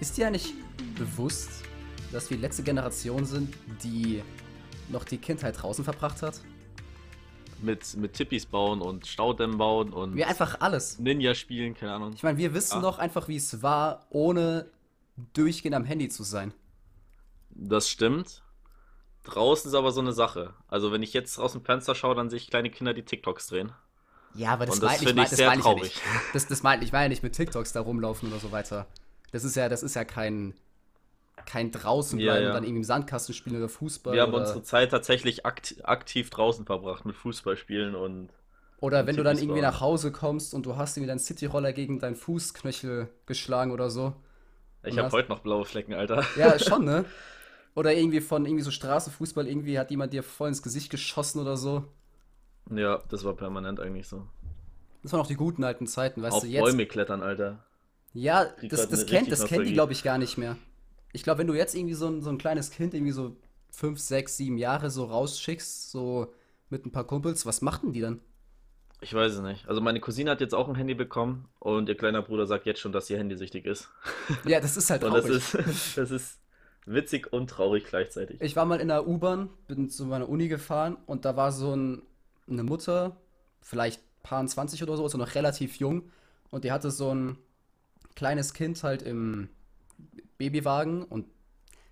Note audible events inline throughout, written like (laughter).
Ist dir eigentlich bewusst, dass wir die letzte Generation sind, die noch die Kindheit draußen verbracht hat? Mit, mit Tippis bauen und Staudämmen bauen und Wir einfach alles. Ninja spielen, keine Ahnung. Ich meine, wir wissen Ja. doch einfach, wie es war, ohne durchgehend am Handy zu sein. Das stimmt. Draußen ist aber so eine Sache. Also wenn ich jetzt aus dem Fenster schaue, dann sehe ich kleine Kinder, die TikToks drehen. Ja, aber das das meine ich, mein, ich das sehr meine ich ja traurig. nicht. Das, das meine ich meine ja nicht mit TikToks da rumlaufen oder so weiter. Das ist ja, das ist ja kein, kein draußen Ja, bleiben ja. und dann irgendwie im Sandkasten spielen oder Fußball. Wir haben oder, unsere Zeit tatsächlich akt aktiv draußen verbracht mit Fußballspielen und oder wenn du dann irgendwie nach Hause kommst und du hast irgendwie deinen Cityroller gegen deinen Fußknöchel geschlagen oder so. ich habe hast- heute noch blaue Flecken, Alter. Ja, schon, ne? (laughs) Oder irgendwie von irgendwie so Straßenfußball, irgendwie hat jemand dir voll ins Gesicht geschossen oder so. Ja, das war permanent eigentlich so. Das waren auch die guten alten Zeiten, weißt Auf du, jetzt. Bäume klettern, Alter. Ja, das, das kennt, das kennt die, glaube ich, gar nicht mehr. Ich glaube, wenn du jetzt irgendwie so ein, so ein kleines Kind, irgendwie so fünf, sechs, sieben Jahre so rausschickst, so mit ein paar Kumpels, was machten die dann? Ich weiß es nicht. Also meine Cousine hat jetzt auch ein Handy bekommen und ihr kleiner Bruder sagt jetzt schon, dass sie handysüchtig ist. (laughs) Ja, das ist halt Und das traurig. ist, (laughs) das ist witzig und traurig gleichzeitig. Ich war mal in der U-Bahn, bin zu meiner Uni gefahren und da war so ein, eine Mutter, vielleicht paar 20 oder so, also noch relativ jung, und die hatte so ein kleines Kind halt im Babywagen und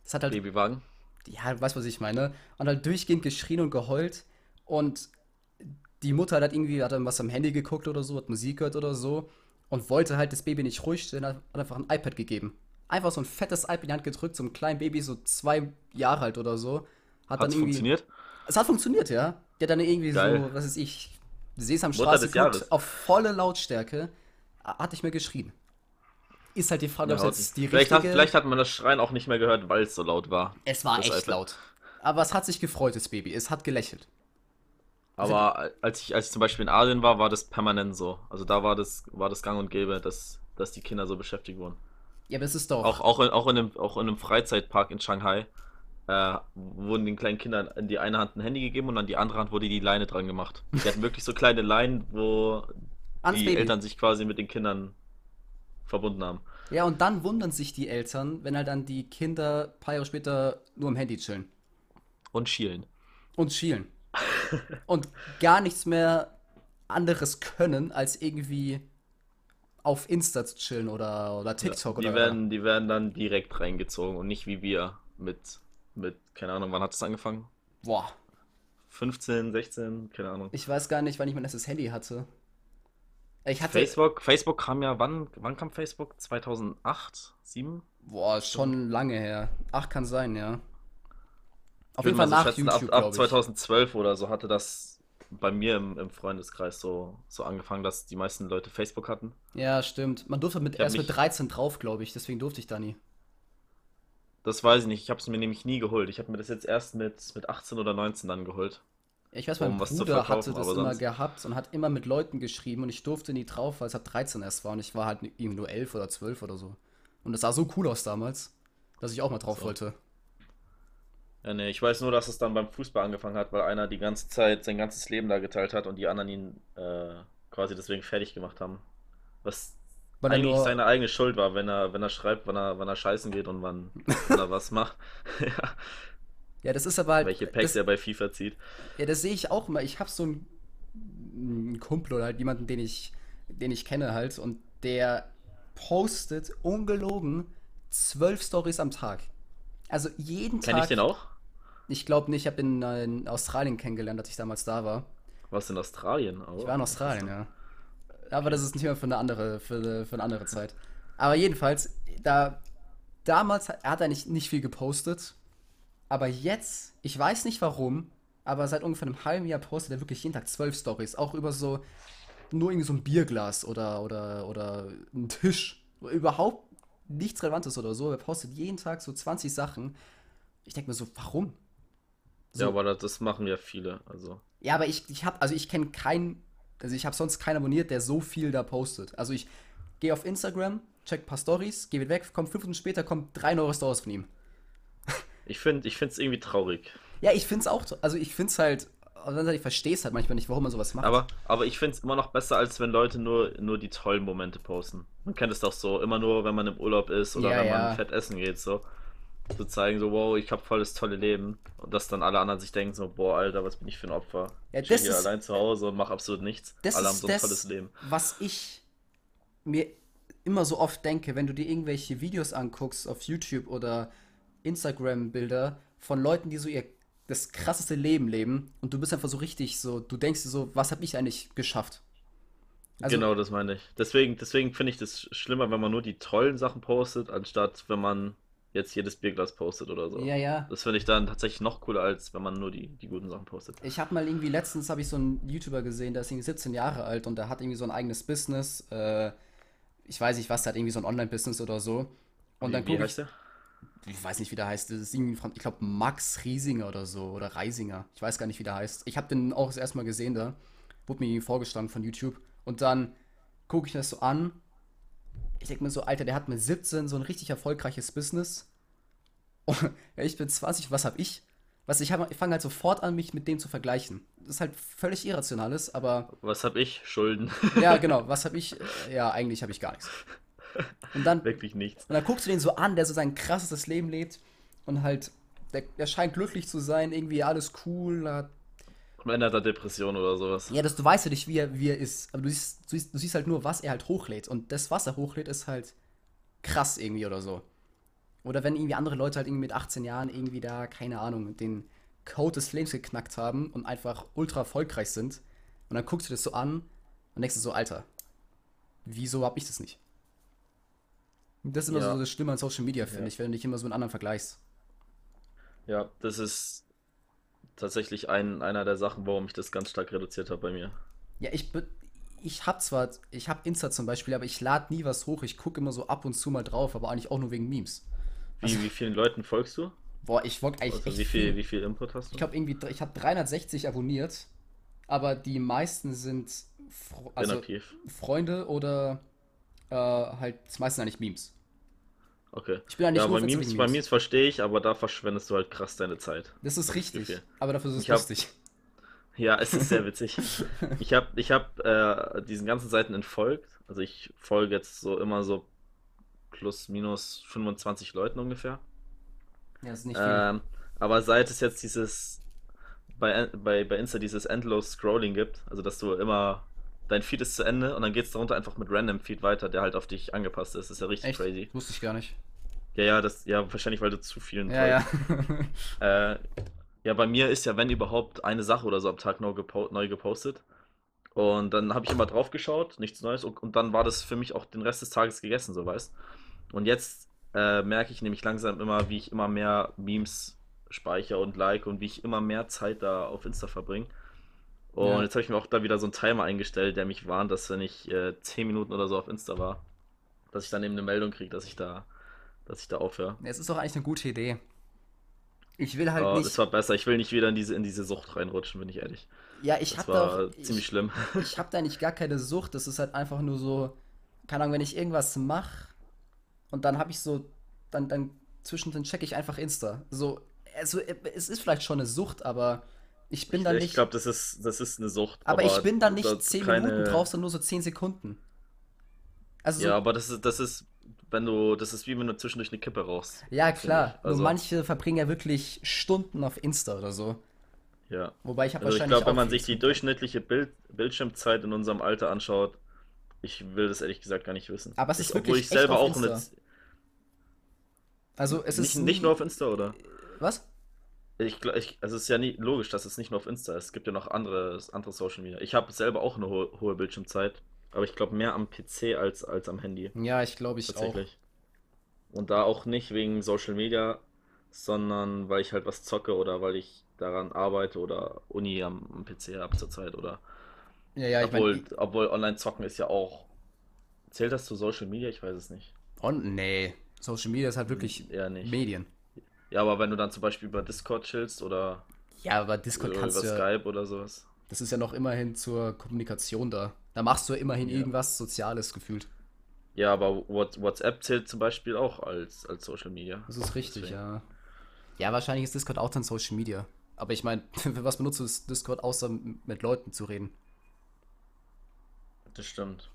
das hat halt Babywagen. ja, weißt was ich meine, und halt durchgehend geschrien und geheult und die Mutter hat halt irgendwie, hat dann was am Handy geguckt oder so, hat Musik gehört oder so und wollte halt das Baby nicht ruhig stellen, hat einfach ein iPad gegeben. Einfach so ein fettes iPad in die Hand gedrückt, so einem kleinen Baby, so zwei Jahre alt oder so. Hat dann Hat's irgendwie, funktioniert? Es hat funktioniert, ja. Der hat dann irgendwie Geil. so, was weiß ich, Sesamstraße auf volle Lautstärke, hat nicht mehr geschrien. Ist halt die Frage, ob es Ja, jetzt die vielleicht, hat, richtige... vielleicht hat man das Schreien auch nicht mehr gehört, weil es so laut war. Es war Das echt iPad. laut. Aber es hat sich gefreut, das Baby. Es hat gelächelt. Aber als ich, als ich zum Beispiel in Asien war, war das permanent so. Also da war das, war das gang und gäbe, dass, dass die Kinder so beschäftigt wurden. Ja, aber es ist doch. Auch, auch, in, auch, in einem, auch in einem Freizeitpark in Shanghai äh, wurden den kleinen Kindern in die eine Hand ein Handy gegeben und an die andere Hand wurde die Leine dran gemacht. Die hatten wirklich so kleine Leinen, wo ans die Baby. Eltern sich quasi mit den Kindern verbunden haben. Ja, und dann wundern sich die Eltern, wenn halt dann die Kinder ein paar Jahre später nur am Handy chillen Und schielen. und schielen. und gar nichts mehr anderes können, als irgendwie auf Insta zu chillen oder, oder TikTok die oder werden, die werden dann direkt reingezogen und nicht wie wir mit, mit, keine Ahnung, wann hat es angefangen? Boah, 15, 16, keine Ahnung. ich weiß gar nicht, wann ich mein erstes Handy hatte. Ich hatte. Facebook, Facebook kam ja, wann, wann kam Facebook? 2008, 7? Boah, schon lange her. Ach, kann sein, ja. Auf jeden Fall so nach schätzen, YouTube, ab, ab glaube ich. 2012 oder so hatte das bei mir im, im Freundeskreis so, so angefangen, dass die meisten Leute Facebook hatten. Ja, stimmt. Man durfte mit, erst mit mich- 13 drauf, glaube ich. Deswegen durfte ich da nie. Das weiß ich nicht, ich habe es mir nämlich nie geholt. Ich habe mir das jetzt erst mit, mit 18 oder 19 dann geholt. Ich weiß, mein Um Bruder hatte das immer gehabt und hat immer mit Leuten geschrieben und ich durfte nie drauf, weil es ab 13 erst war und ich war halt irgendwie nur 11 oder 12 oder so. Und das sah so cool aus damals, dass ich auch mal drauf So. wollte. Ja, nee, ich weiß nur, dass es dann beim Fußball angefangen hat, weil einer die ganze Zeit sein ganzes Leben da geteilt hat und die anderen ihn äh, quasi deswegen fertig gemacht haben. Was Weil eigentlich nur, seine eigene Schuld war, wenn er, wenn er schreibt, wann er, wann er scheißen geht und wann, wann er was macht. (laughs) ja, ja, das ist aber halt. welche Packs das, er bei FIFA zieht. ja, das sehe ich auch immer. Ich habe so einen, einen Kumpel oder halt jemanden, den ich, den ich kenne halt und der postet ungelogen zwölf Stories am Tag. Also jeden Kenn ich Tag. den auch? Ich glaube nicht, ich habe ihn in Australien kennengelernt, als ich damals da war. Was in Australien? Oh, Ich war in Australien, ja. Aber das ist ein Thema für eine andere, für, eine- für eine andere Zeit. Aber jedenfalls, da damals hat, hat er nicht, nicht viel gepostet. Aber jetzt, ich weiß nicht warum, aber seit ungefähr einem halben Jahr postet er wirklich jeden Tag zwölf Stories. Auch über so, nur irgendwie so ein Bierglas oder, oder, oder einen Tisch. Überhaupt nichts Relevantes oder so. Er postet jeden Tag so 20 Sachen. Ich denke mir so, warum? Ja, aber das, das machen ja viele. Also. Ja, aber ich, ich habe, also ich kenne keinen, also ich habe sonst keinen abonniert, der so viel da postet. Also ich gehe auf Instagram, check ein paar Stories, gehe wieder weg, kommt fünf Minuten später, kommt drei neue Stories von ihm. Ich finde ich es irgendwie traurig. Ja, ich find's auch, also ich find's halt ich verstehe es halt manchmal nicht, warum man sowas macht. Aber, aber ich finde es immer noch besser, als wenn Leute nur, nur die tollen Momente posten. Man kennt es doch so, immer nur, wenn man im Urlaub ist oder Ja, wenn ja. man fett essen geht, so. Zu zeigen, so, wow, ich habe voll das tolle Leben. Und dass dann alle anderen sich denken, so, boah, Alter, was bin ich für ein Opfer. Ja, ich bin hier ist- allein zu Hause und mache absolut nichts. Das alle haben so ein das, tolles Leben. was ich mir immer so oft denke, wenn du dir irgendwelche Videos anguckst auf YouTube oder Instagram-Bilder von Leuten, die so ihr das krasseste Leben leben und du bist einfach so richtig so, du denkst dir so, was habe ich eigentlich geschafft? Also- genau, das meine ich. Deswegen, deswegen finde ich das schlimmer, wenn man nur die tollen Sachen postet, anstatt wenn man jetzt jedes Bierglas postet oder so. Ja, ja. Das finde ich dann tatsächlich noch cooler, als wenn man nur die, die guten Sachen postet. Ich habe mal irgendwie letztens habe ich so einen YouTuber gesehen, der ist irgendwie 17 Jahre alt und der hat irgendwie so ein eigenes Business. Äh, ich weiß nicht was, der hat irgendwie so ein Online-Business oder so. Und wie, dann gucke ich, heißt der? Ich weiß nicht, wie der heißt. Das ist irgendwie von, ich glaube, Max Riesinger oder so. Oder Reisinger. Ich weiß gar nicht, wie der heißt. Ich habe den auch das erste Mal gesehen da. Wurde mir vorgeschlagen von YouTube. Und dann gucke ich das so an. Ich denke mir so, Alter, der hat mit 17 so ein richtig erfolgreiches Business. (laughs) Und ich bin 20, was habe ich? Was ich, hab- ich fange halt sofort an, mich mit dem zu vergleichen. Das ist halt völlig irrationales, aber Was habe ich? Schulden. ja, (laughs) genau, was habe ich? Ja, eigentlich habe ich gar nichts. (laughs) Und dann, Wirklich nichts. und dann guckst du den so an, der so sein krassestes Leben lebt und halt, der, der scheint glücklich zu sein, irgendwie alles cool. Hat, Am Ende hat er Depression oder sowas. ja, das, du weißt ja nicht, wie er, wie er ist, aber du siehst, du, siehst, du siehst halt nur, was er halt hochlädt. Und das, was er hochlädt, ist halt krass irgendwie oder so. Oder wenn irgendwie andere Leute halt irgendwie mit 18 Jahren irgendwie da, keine Ahnung, den Code des Lebens geknackt haben und einfach ultra erfolgreich sind. Und dann guckst du das so an und denkst du so, Alter, wieso hab ich das nicht? Das ist immer Ja. so das Schlimme an Social Media, finde Ja. ich, wenn du dich immer so mit anderen vergleichst. Ja, das ist tatsächlich ein, einer der Sachen, warum ich das ganz stark reduziert habe bei mir. Ja, ich, be- ich hab zwar, ich hab Insta zum Beispiel, aber ich lade nie was hoch. Ich gucke immer so ab und zu mal drauf, aber eigentlich auch nur wegen Memes. Wie, wie vielen Leuten folgst du? Boah, ich wollte eigentlich Also wie viel, viel. wie viel Input hast du? Ich glaube irgendwie, ich habe 360 abonniert, aber die meisten sind Fro also. Freunde oder äh, halt, das meiste sind eigentlich Memes. Okay. Ich bin ja nicht Ja, bei Memes, bei Memes. Verstehe ich, aber da verschwendest du halt krass deine Zeit. Das ist hab richtig, Gefühl. aber dafür ist es Ich hab- lustig. Ja, es ist sehr witzig. (laughs) Ich habe ich hab, äh, diesen ganzen Seiten entfolgt. Also ich folge jetzt so immer so plus minus 25 Leuten ungefähr. Ja, das ist nicht viel. Ähm, aber seit es jetzt dieses bei, bei, bei Insta dieses Endless Scrolling gibt, also dass du immer dein Feed ist zu Ende und dann geht es darunter einfach mit Random Feed weiter, der halt auf dich angepasst ist. Das ist ja richtig Echt? crazy. Wusste ich gar nicht. Ja, ja, das, ja, wahrscheinlich, weil du zu vielen Ja, folgst. ja. Äh, ja, bei mir ist ja, wenn überhaupt, eine Sache oder so am Tag neu, gepo neu gepostet. Und dann habe ich immer drauf geschaut, nichts Neues. Und, und dann war das für mich auch den Rest des Tages gegessen, so weißt. Und jetzt äh, merke ich nämlich langsam immer, wie ich immer mehr Memes speichere und like und wie ich immer mehr Zeit da auf Insta verbringe. Und Ja. jetzt habe ich mir auch da wieder so einen Timer eingestellt, der mich warnt, dass wenn ich äh, 10 Minuten oder so auf Insta war, dass ich dann eben eine Meldung kriege, dass ich da, dass ich da aufhöre. Es ist doch eigentlich eine gute Idee. Ich will halt Oh, nicht. das war besser. Ich will nicht wieder in diese, in diese Sucht reinrutschen, bin ich ehrlich. ja, ich Das habe war doch. ziemlich Ich, schlimm. (laughs) ich habe da nicht gar keine Sucht. Das ist halt einfach nur so. Keine Ahnung, wenn ich irgendwas mache und dann habe ich so. Dann, dann zwischendrin checke ich einfach Insta. So. Also, es ist vielleicht schon eine Sucht, aber ich bin da ich nicht. glaube, das ist, das ist eine Sucht. aber ich bin da nicht da 10 keine- Minuten drauf, sondern nur so 10 Sekunden. Also, so, Ja, aber das ist, das ist, wenn du, das ist wie wenn du zwischendurch eine Kippe rauchst. ja klar. ich. Also- Nur manche verbringen ja wirklich Stunden auf Insta oder so. Ja. Wobei ich habe Also ich wahrscheinlich glaube, wenn man sich die durchschnittliche Bild, Bildschirmzeit in unserem Alter anschaut, ich will das ehrlich gesagt gar nicht wissen. Aber es ist ich, wirklich obwohl ich echt selber auch eine. Also, es nicht, ist nicht nie- nur auf Insta, oder? Was? Ich, ich, also es ist ja nie logisch, dass es nicht nur auf Insta ist. Es gibt ja noch andere, andere Social Media. Ich habe selber auch eine hohe, hohe Bildschirmzeit, aber ich glaube mehr am PC als, als am Handy. Ja, ich glaube ich auch. Tatsächlich. Und da auch nicht wegen Social Media, sondern weil ich halt was zocke oder weil ich daran arbeite oder Uni am, am PC habe zurzeit oder Ja, ja, ich obwohl, meine, obwohl Online-Zocken ist ja auch. Zählt das zu Social Media? Ich weiß es nicht. und nee, Social Media ist halt wirklich Eher nicht. Medien. Ja, aber wenn du dann zum Beispiel über Discord chillst oder Ja, aber Discord über kannst du ja, Skype oder sowas. das ist ja noch immerhin zur Kommunikation da. Da machst du ja immerhin Ja. irgendwas Soziales gefühlt. Ja, aber What- WhatsApp zählt zum Beispiel auch als, als Social Media. Das ist richtig, Deswegen. ja. Ja, wahrscheinlich ist Discord auch dann Social Media. Aber ich meine, für (laughs) was benutzt du Discord, außer mit Leuten zu reden? Das stimmt.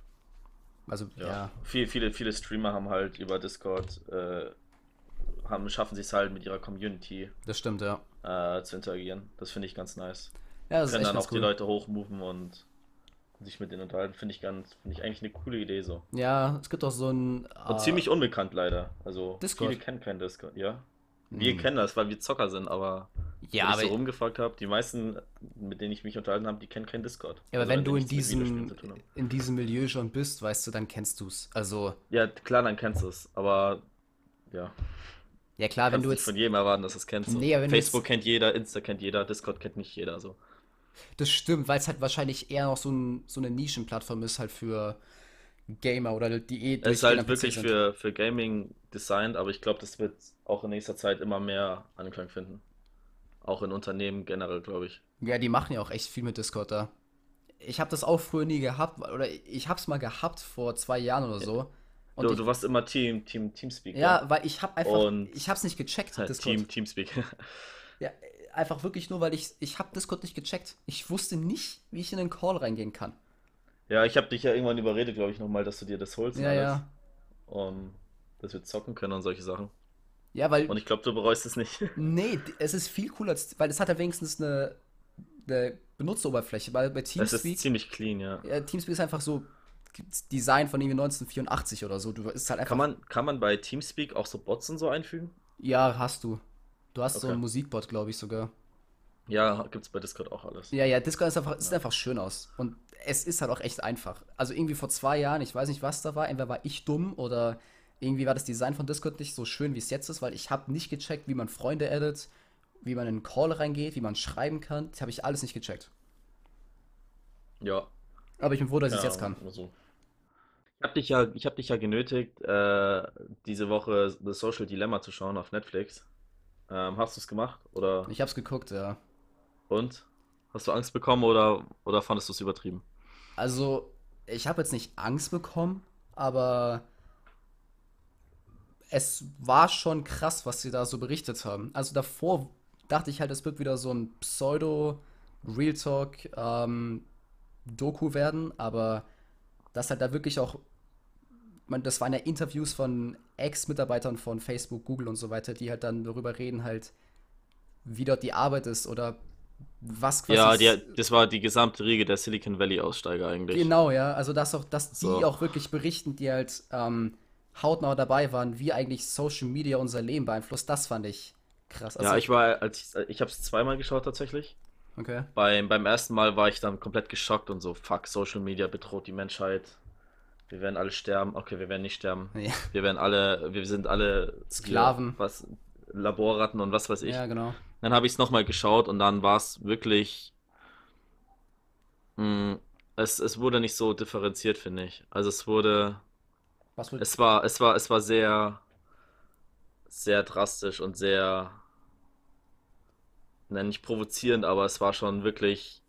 Also, Ja. ja. Viel, viele, viele Streamer haben halt über Discord, äh, haben, schaffen sich halt mit ihrer Community Das stimmt, ja. äh, zu interagieren. Das finde ich ganz nice. Ja, das ist Können echt dann auch die cool. Leute hochmoven und sich mit denen unterhalten. Finde ich ganz, finde ich eigentlich eine coole Idee so. Ja, es gibt auch so ein. Und äh, ziemlich unbekannt leider. Also Discord? viele kennen keinen Discord, ja. Wir Hm. kennen das, weil wir Zocker sind, aber Ja, wenn ich aber, so rumgefragt habe, die meisten, mit denen ich mich unterhalten habe, die kennen keinen Discord. ja, aber Also, wenn du die in diesem, in diesem Milieu schon bist, weißt du, dann kennst du es. Also, Ja, klar, dann kennst du es, aber ja, ja klar, wenn kannst du nicht jetzt. von jedem erwarten, dass du es kennst. so. Nee, wenn du Facebook kennt jeder, Insta kennt jeder, Discord kennt nicht jeder. So. Das stimmt, weil es halt wahrscheinlich eher noch so, ein, so eine Nischenplattform ist, halt für Gamer oder die eh Es ist halt wirklich sind. für, für Gaming designt, aber ich glaube, das wird auch in nächster Zeit immer mehr Anklang finden. Auch in Unternehmen generell, glaube ich. Ja, die machen ja auch echt viel mit Discord da. Ich habe das auch früher nie gehabt, oder ich habe es mal gehabt vor zwei Jahren oder so. Und Du, ich, du warst immer Team, Team, Teamspeak. ja, weil ich habe einfach, Und- ich habe es nicht gecheckt, ja? Discord. Team, Teamspeak. (laughs) Ja, einfach wirklich nur, weil ich, ich habe Discord nicht gecheckt. Ich wusste nicht, wie ich in den Call reingehen kann. Ja, ich habe dich ja irgendwann überredet, glaube ich, nochmal, dass du dir das holst. und Ja, alles. ja. Um, dass wir zocken können und solche Sachen. Ja, weil, Und ich glaube, du bereust es nicht. (laughs) nee, es ist viel cooler, weil es hat ja wenigstens eine, eine Benutzeroberfläche, weil bei Es ist Teamspeak, ziemlich clean, ja. ja, Teamspeak ist einfach so Design von irgendwie 1984 oder so. Du ist halt einfach, Kann man, kann man bei Teamspeak auch so Bots und so einfügen? ja, hast du. Du hast so Okay. einen Musikbot, glaube ich sogar. Ja, gibt's bei Discord auch alles. Ja, ja, Discord ist einfach, sieht einfach schön aus. Und es ist halt auch echt einfach. Also irgendwie vor zwei Jahren, ich weiß nicht, was da war, entweder war ich dumm oder irgendwie war das Design von Discord nicht so schön, wie es jetzt ist, weil ich habe nicht gecheckt, wie man Freunde addet, wie man in einen Call reingeht, wie man schreiben kann. Das habe ich alles nicht gecheckt. Ja. Aber ich bin froh, dass ich es Ja, jetzt kann. so. Ich habe dich ja, ich habe dich ja genötigt, äh, diese Woche The Social Dilemma zu schauen auf Netflix. Ähm, hast du es gemacht? Oder Ich habe es geguckt, ja. und? Hast du Angst bekommen oder, oder fandest du es übertrieben? Also, ich habe jetzt nicht Angst bekommen, aber es war schon krass, was sie da so berichtet haben. Also davor dachte ich halt, es wird wieder so ein Pseudo-Real Talk ähm, Doku werden, aber das halt da wirklich auch, man, das waren ja Interviews von Ex-Mitarbeitern von Facebook, Google und so weiter, die halt dann darüber reden halt, wie dort die Arbeit ist oder was quasi Ja, die, das war die gesamte Riege der Silicon Valley Aussteiger eigentlich. Genau, ja. Also, dass auch, dass die So. auch wirklich berichten, die halt ähm, hautnah dabei waren, wie eigentlich Social Media unser Leben beeinflusst, das fand ich krass. Also, Ja, ich war, als ich, ich habe es zweimal geschaut tatsächlich. Okay. Beim, beim ersten Mal war ich dann komplett geschockt und so, fuck, Social Media bedroht die Menschheit. Wir werden alle sterben. Okay, wir werden nicht sterben. Ja, Wir werden alle, wir sind alle Sklaven. Was, Laborratten und was weiß ich. ja, genau. Dann habe ich es nochmal geschaut und dann war es wirklich. Mh, es, es wurde nicht so differenziert, finde ich. Also es wurde. Was Es war, es war, es war sehr, sehr drastisch und sehr, nein, nicht provozierend, aber es war schon wirklich,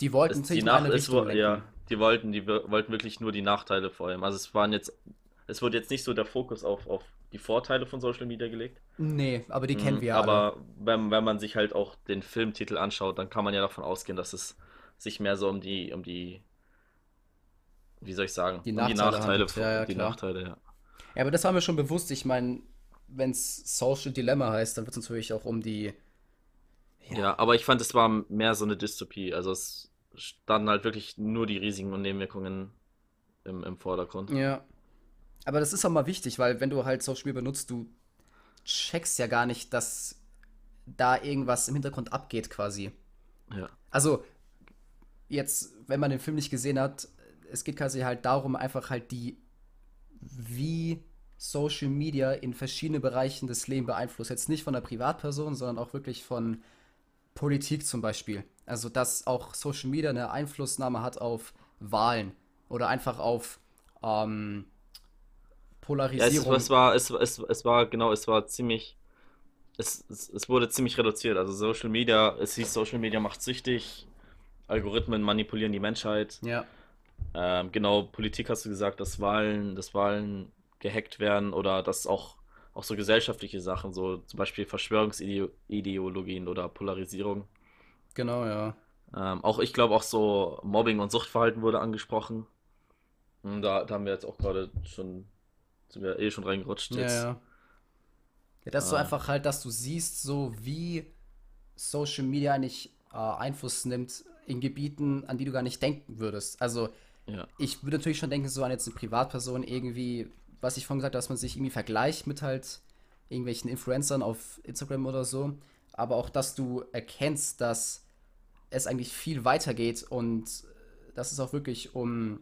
die wollten es, sich die in Nach eine es, ja, die wollten, die wollten wirklich nur die Nachteile vor allem. Also es waren jetzt, es wurde jetzt nicht so der Fokus auf, auf die Vorteile von Social Media gelegt. Nee, aber die kennen Mhm, wir ja alle. aber wenn, wenn man sich halt auch den Filmtitel anschaut, dann kann man ja davon ausgehen, dass es sich mehr so um die, um die, wie soll ich sagen, Die um Nachteile die Nachteile, von- Ja, ja, die klar. Nachteile, ja. Ja, aber das war mir schon bewusst. Ich meine, wenn es Social Dilemma heißt, dann wird es natürlich auch um die. Ja, aber ich fand, es war mehr so eine Dystopie. Also es standen halt wirklich nur die Risiken und Nebenwirkungen im, im Vordergrund. Ja. Aber das ist auch mal wichtig, weil wenn du halt Social Media benutzt, du checkst ja gar nicht, dass da irgendwas im Hintergrund abgeht quasi. Ja. Also, jetzt, wenn man den Film nicht gesehen hat, es geht quasi halt darum, einfach halt die, wie Social Media in verschiedene Bereichen des Lebens beeinflusst. Jetzt nicht von der Privatperson, sondern auch wirklich von Politik zum Beispiel. Also, dass auch Social Media eine Einflussnahme hat auf Wahlen oder einfach auf ähm, Ja, es, Polarisierung. es war, es, es, es war, genau, es war ziemlich, es, es, es wurde ziemlich reduziert. Also Social Media, es hieß, Social Media macht süchtig, Algorithmen manipulieren die Menschheit. ja, Ähm, genau, Politik hast du gesagt, dass Wahlen, dass Wahlen gehackt werden oder dass auch, auch so gesellschaftliche Sachen, so zum Beispiel Verschwörungsideologien oder Polarisierung, Genau, ja. Ähm, auch ich glaube auch so Mobbing und Suchtverhalten wurde angesprochen. Und da, da haben wir jetzt auch gerade schon, sind wir eh schon reingerutscht Ja, jetzt. ja. Ja, das ist so Ah, einfach halt, dass du siehst, so wie Social Media eigentlich äh, Einfluss nimmt in Gebieten, an die du gar nicht denken würdest. Also, ja. ich würde natürlich schon denken, so an jetzt eine Privatperson irgendwie, was ich vorhin gesagt habe, dass man sich irgendwie vergleicht mit halt irgendwelchen Influencern auf Instagram oder so. Aber auch, dass du erkennst, dass es eigentlich viel weiter geht und dass es auch wirklich um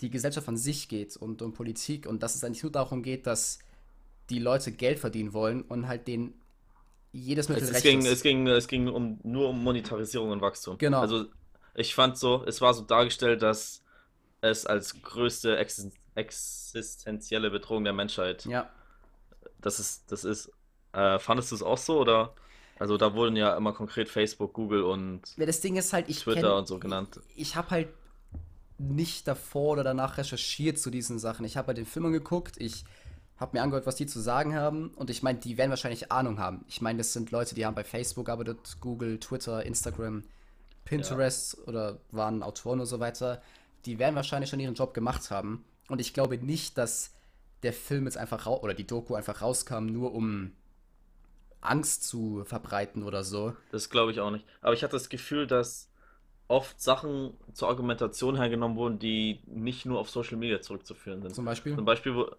die Gesellschaft an sich geht und um Politik und dass es eigentlich nur darum geht, dass die Leute Geld verdienen wollen und halt denen jedes Mittel Es, es ging, ist. es ging, es ging um, nur um Monetarisierung und Wachstum. Genau. Also ich fand so, es war so dargestellt, dass es als größte existen existenzielle Bedrohung der Menschheit, Ja. das ist, das ist. Äh, fandest du es auch so oder? Also da wurden ja immer konkret Facebook, Google und ja, das Ding ist halt, ich Twitter kenn, und so genannt. ich habe halt nicht davor oder danach recherchiert zu diesen Sachen. Ich habe halt den Film angeguckt, ich habe mir angehört, was die zu sagen haben und ich meine, die werden wahrscheinlich Ahnung haben. Ich meine, das sind Leute, die haben bei Facebook gearbeitet, Google, Twitter, Instagram, Pinterest oder waren Autoren und so weiter. Die werden wahrscheinlich schon ihren Job gemacht haben und ich glaube nicht, dass der Film jetzt einfach raus oder die Doku einfach rauskam, nur um Angst zu verbreiten oder so. Das glaube ich auch nicht. Aber ich hatte das Gefühl, dass oft Sachen zur Argumentation hergenommen wurden, die nicht nur auf Social Media zurückzuführen sind. Zum Beispiel. Zum Beispiel, wo,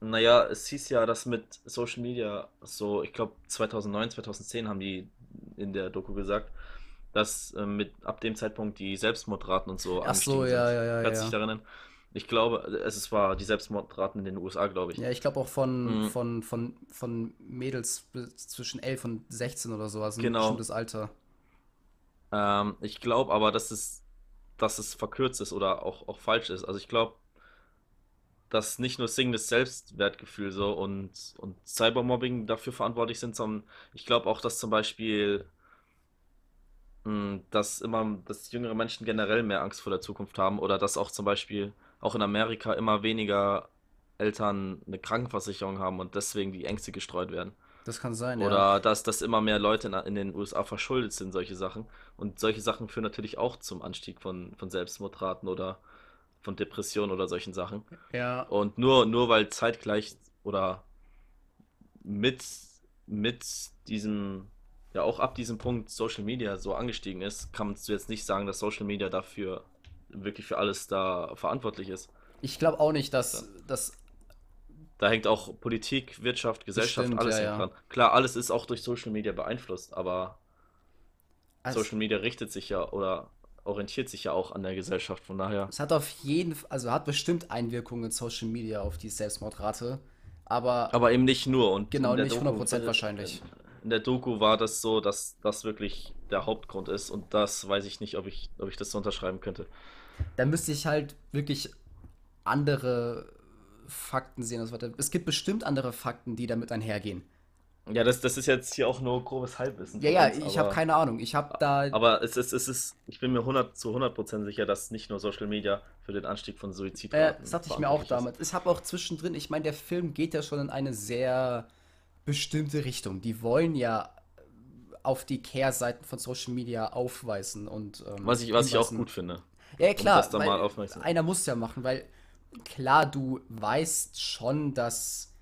naja, es hieß ja, dass mit Social Media so, ich glaube 2009, 2010 haben die in der Doku gesagt, dass äh, mit ab dem Zeitpunkt die Selbstmordraten und so Ach so, ja, sind. ja, ja, Kannst du dich ja. daran erinnern? Ich glaube, es war die Selbstmordraten in den USA, glaube ich. Ja, ich glaube auch von, Mhm. von, von, von Mädels zwischen 11 und 16 oder so, also ein Genau. bestimmtes Alter. Ähm, ich glaube aber, dass es, dass es verkürzt ist oder auch, auch falsch ist. Also ich glaube, dass nicht nur singendes Selbstwertgefühl so und, und Cybermobbing dafür verantwortlich sind, sondern ich glaube auch, dass zum Beispiel, mh, dass immer, dass jüngere Menschen generell mehr Angst vor der Zukunft haben oder dass auch zum Beispiel auch in Amerika immer weniger Eltern eine Krankenversicherung haben und deswegen die Ängste gestreut werden. Das kann sein, ja. Oder dass, dass immer mehr Leute in, in den USA verschuldet sind, solche Sachen. Und solche Sachen führen natürlich auch zum Anstieg von, von Selbstmordraten oder von Depressionen oder solchen Sachen. Ja, Und nur, nur weil zeitgleich oder mit, mit diesem, ja auch ab diesem Punkt Social Media so angestiegen ist, kannst du jetzt nicht sagen, dass Social Media dafür wirklich für alles da verantwortlich ist. ich glaube auch nicht, dass, dass Da hängt auch Politik, Wirtschaft, Gesellschaft, Bestimmt, alles ja, dran. Klar, alles ist auch durch Social Media beeinflusst, aber also, Social Media richtet sich ja oder orientiert sich ja auch an der Gesellschaft. Von daher, es hat auf jeden Fall, also hat bestimmt Einwirkungen Social Media auf die Selbstmordrate, aber aber eben nicht nur. Und genau nicht Doku, 100% wahrscheinlich. in der Doku war das so, dass das wirklich der Hauptgrund ist. Und das weiß ich nicht, ob ich, ob ich das so unterschreiben könnte. Da müsste ich halt wirklich andere Fakten sehen und so weiter. Es gibt bestimmt andere Fakten, die damit einhergehen. Ja, das, das ist jetzt hier auch nur grobes Halbwissen Ja, von ja, uns, ich habe keine Ahnung. Ich habe da aber es ist, es ist, ich bin mir 100 zu 100% sicher, dass nicht nur Social Media für den Anstieg von Äh, Suizidraten das dachte ich mir auch damit. Ich habe auch zwischendrin, ich meine, der Film geht ja schon in eine sehr bestimmte Richtung. Die wollen ja auf die Kehrseiten von Social Media aufweisen und ähm, Was ich, was ich auch gut finde. Ja, um klar, das da weil mal aufmerksam- einer muss ja machen, weil klar, du weißt schon, dass,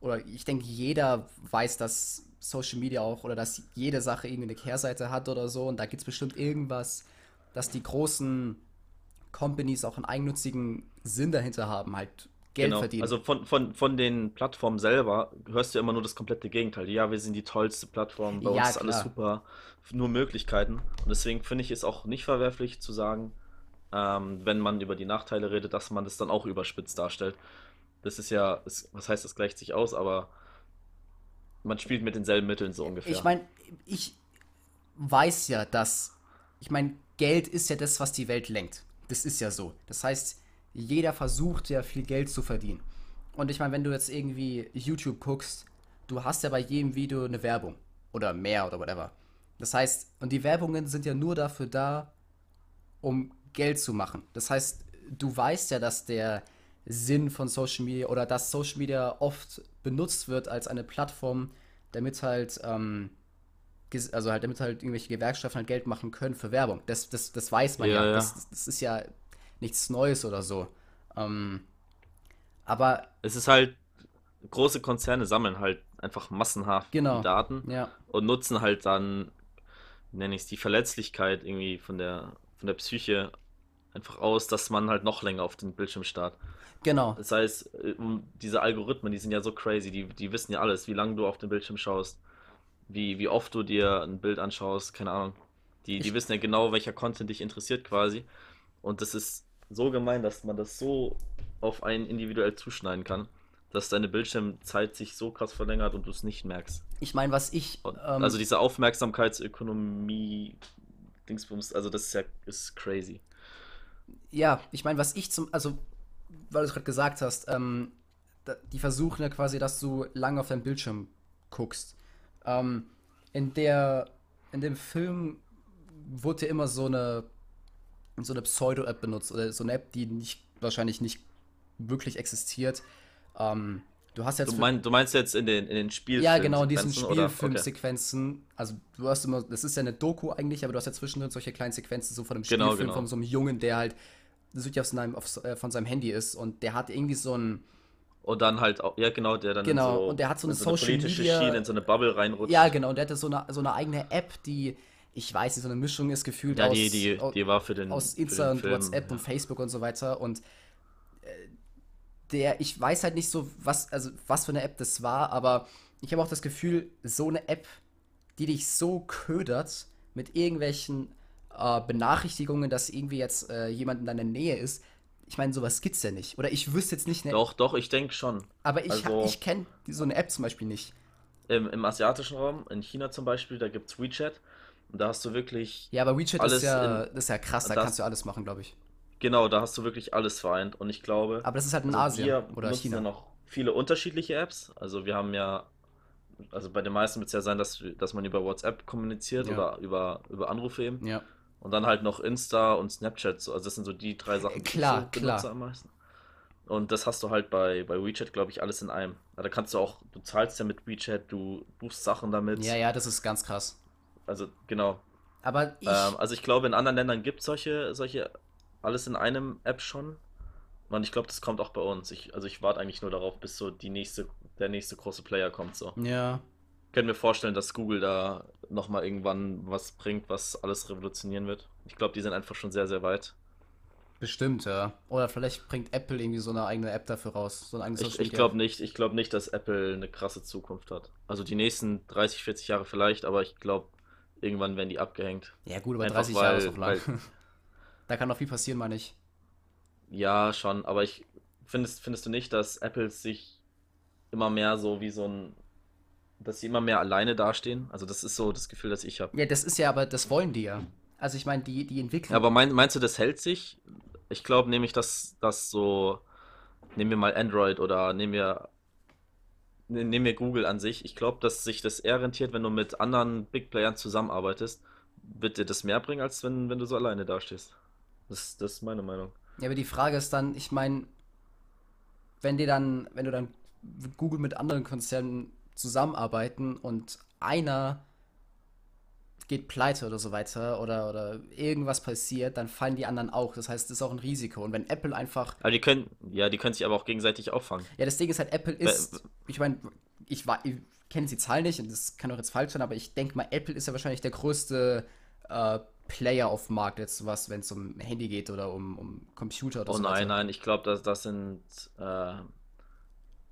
oder ich denke, jeder weiß, dass Social Media auch, oder dass jede Sache irgendwie eine Kehrseite hat oder so, und da gibt es bestimmt irgendwas, dass die großen Companies auch einen eigennützigen Sinn dahinter haben, halt Geld Genau. verdienen. Also von, von, von den Plattformen selber hörst du immer nur das komplette Gegenteil. Ja, wir sind die tollste Plattform, bei Ja, uns ist alles klar. super, nur Möglichkeiten. Und deswegen finde ich es auch nicht verwerflich zu sagen, ähm, wenn man über die Nachteile redet, dass man das dann auch überspitzt darstellt. Das ist ja, es, was heißt, das gleicht sich aus, aber man spielt mit denselben Mitteln so ungefähr. Ich meine, ich weiß ja, dass, ich meine, Geld ist ja das, was die Welt lenkt. Das ist ja so. Das heißt, jeder versucht ja viel Geld zu verdienen. Und ich meine, wenn du jetzt irgendwie YouTube guckst, du hast ja bei jedem Video eine Werbung. Oder mehr oder whatever. Das heißt, und die Werbungen sind ja nur dafür da, um Geld zu machen. Das heißt, du weißt ja, dass der Sinn von Social Media oder dass Social Media oft benutzt wird als eine Plattform, damit halt ähm, also halt, damit halt irgendwelche Gewerkschaften halt Geld machen können für Werbung. Das, das, das weiß man Ja, ja. ja. Das, das ist ja nichts Neues oder so. Ähm, aber Es ist halt, große Konzerne sammeln halt einfach massenhaft Genau. Daten ja, und nutzen halt dann, nenne ich es, die Verletzlichkeit irgendwie von der, von der Psyche einfach aus, dass man halt noch länger auf den Bildschirm starrt. genau. Das heißt, äh, diese Algorithmen, die sind ja so crazy, die, die wissen ja alles, wie lange du auf den Bildschirm schaust, wie, wie oft du dir ein Bild anschaust, keine Ahnung. Die, die Ich- wissen ja genau, welcher Content dich interessiert quasi. Und das ist so gemein, dass man das so auf einen individuell zuschneiden kann, dass deine Bildschirmzeit sich so krass verlängert und du es nicht merkst. Ich meine, was ich. Ähm, also diese Aufmerksamkeitsökonomie, Dingsbums, also das ist ja ist crazy. Ja, ich meine, was ich zum, also, weil du es gerade gesagt hast, ähm, die versuchen ja quasi, dass du lange auf deinem Bildschirm guckst. Ähm, in der, in dem Film wurde ja immer so eine, so eine Pseudo-App benutzt oder so eine App, die nicht, wahrscheinlich nicht wirklich existiert. Ähm, du hast jetzt Du, mein, du meinst jetzt in den, in den Spielfilmen? ja, genau, in diesen oder? Okay. Spielfilmsequenzen. Also, du hast immer, das ist ja eine Doku eigentlich, aber du hast ja zwischendrin solche kleinen Sequenzen so von einem Genau, Spielfilm, genau. von so einem Jungen, der halt südlich auf seinem, auf, äh, von seinem Handy ist und der hat irgendwie so ein, Und dann halt auch, ja genau, der dann Genau, in so, und der hat so in eine Social politische Media- Schiene, in so eine Bubble reinrutscht. ja, genau, und der hatte so eine, so eine eigene App, die, ich weiß nicht, so eine Mischung ist gefühlt Ja, aus, die, die, war für den, aus Insta und. WhatsApp und Facebook und so weiter und der, ich weiß halt nicht so, was, also was für eine App das war, aber ich habe auch das Gefühl, so eine App, die dich so ködert mit irgendwelchen äh, Benachrichtigungen, dass irgendwie jetzt äh, jemand in deiner Nähe ist. Ich meine, sowas gibt's ja nicht. Oder ich wüsste jetzt nicht, ne, Doch, doch, ich denke schon. aber ich, also- ich kenne so eine App zum Beispiel nicht. Im, Im asiatischen Raum, in China zum Beispiel, da gibt es WeChat. Und da hast du wirklich, Ja, aber WeChat ist ja, in- ist ja krass, da das- kannst du alles machen, glaube ich. Genau, da hast du wirklich alles vereint. Und ich glaube, Aber das ist halt in also Asien oder China. ja noch viele unterschiedliche Apps. Also wir haben ja, also bei den meisten wird es ja sein, dass, dass man über WhatsApp kommuniziert Ja. oder über, über Anrufe eben. Ja. Und dann halt noch Insta und Snapchat. So. Also das sind so die drei Sachen, die Klar, ich so klar. benutze am meisten. Und das hast du halt bei, bei WeChat, glaube ich, alles in einem. Da kannst du auch, du zahlst ja mit WeChat, du buchst Sachen damit. ja, ja, das ist ganz krass. Also genau. Aber ich, Ähm, also ich glaube, in anderen Ländern gibt es solche, solche alles in einem App schon. Und ich glaube, das kommt auch bei uns. Ich, also ich warte eigentlich nur darauf, bis so die nächste, der nächste große Player kommt. So. ja, Können wir vorstellen, dass Google da nochmal irgendwann was bringt, was alles revolutionieren wird. Ich glaube, die sind einfach schon sehr, sehr weit. bestimmt, ja. Oder vielleicht bringt Apple irgendwie so eine eigene App dafür raus. So ein eigenes Ich, ich glaube nicht, ich glaube nicht, dass Apple eine krasse Zukunft hat. Also die nächsten 30, 40 Jahre vielleicht, aber ich glaube, irgendwann werden die abgehängt. Ja, gut, aber Einfach 30 Jahre ist auch lang. weil- (laughs) da kann noch viel passieren, meine ich. Ja, schon, aber ich findest, findest du nicht, dass Apple sich immer mehr so wie so ein, dass sie immer mehr alleine dastehen? Also das ist so das Gefühl, das ich habe. Ja, das ist ja, aber das wollen die ja. Also ich meine, die, die entwickeln. Aber mein, meinst du, das hält sich? Ich glaube nämlich, dass das so, nehmen wir mal Android oder nehmen wir, ne- nehmen wir Google an sich. Ich glaube, dass sich das eher rentiert, wenn du mit anderen Big Playern zusammenarbeitest. Wird dir das mehr bringen, als wenn, wenn du so alleine dastehst? Das, das ist meine Meinung. Ja, aber die Frage ist dann, ich meine, wenn dir dann, wenn du dann Google mit anderen Konzernen zusammenarbeiten und einer geht pleite oder so weiter oder, oder irgendwas passiert, dann fallen die anderen auch. Das heißt, es ist auch ein Risiko. Und wenn Apple einfach. Aber die können, ja, die können sich aber auch gegenseitig auffangen. Ja, das Ding ist halt, Apple ist. Ich meine, ich, wa- ich kenne die Zahl nicht und das kann auch jetzt falsch sein, aber ich denke mal, Apple ist ja wahrscheinlich der größte äh, Player auf dem Markt, jetzt was, wenn es um Handy geht oder um, um Computer oder Oh so nein, weiter. nein, ich glaube, das, das sind äh,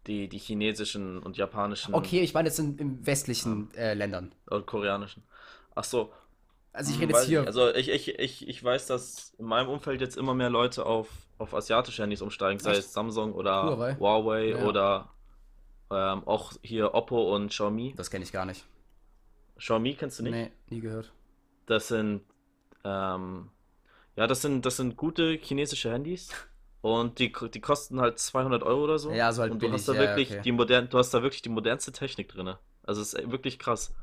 die, die chinesischen und japanischen Okay, ich meine jetzt in, in westlichen äh, Ländern. und koreanischen. Ach so, Also ich hm, rede jetzt hier. nicht. Also ich, ich, ich, ich weiß, dass in meinem Umfeld jetzt immer mehr Leute auf, auf asiatische Handys umsteigen, sei Echt? es Samsung oder Huawei? Huawei Ja, ja. oder ähm, auch hier Oppo und Xiaomi. das kenne ich gar nicht. Xiaomi kennst du nicht? Nee, nie gehört. Das sind, ähm, ja, das sind, das sind gute chinesische Handys. Und die, die kosten halt 200 Euro oder so. Ja, so halt Und du billig, hast da ja, wirklich okay. die modern, du hast da wirklich die modernste Technik drin. Also es ist wirklich krass.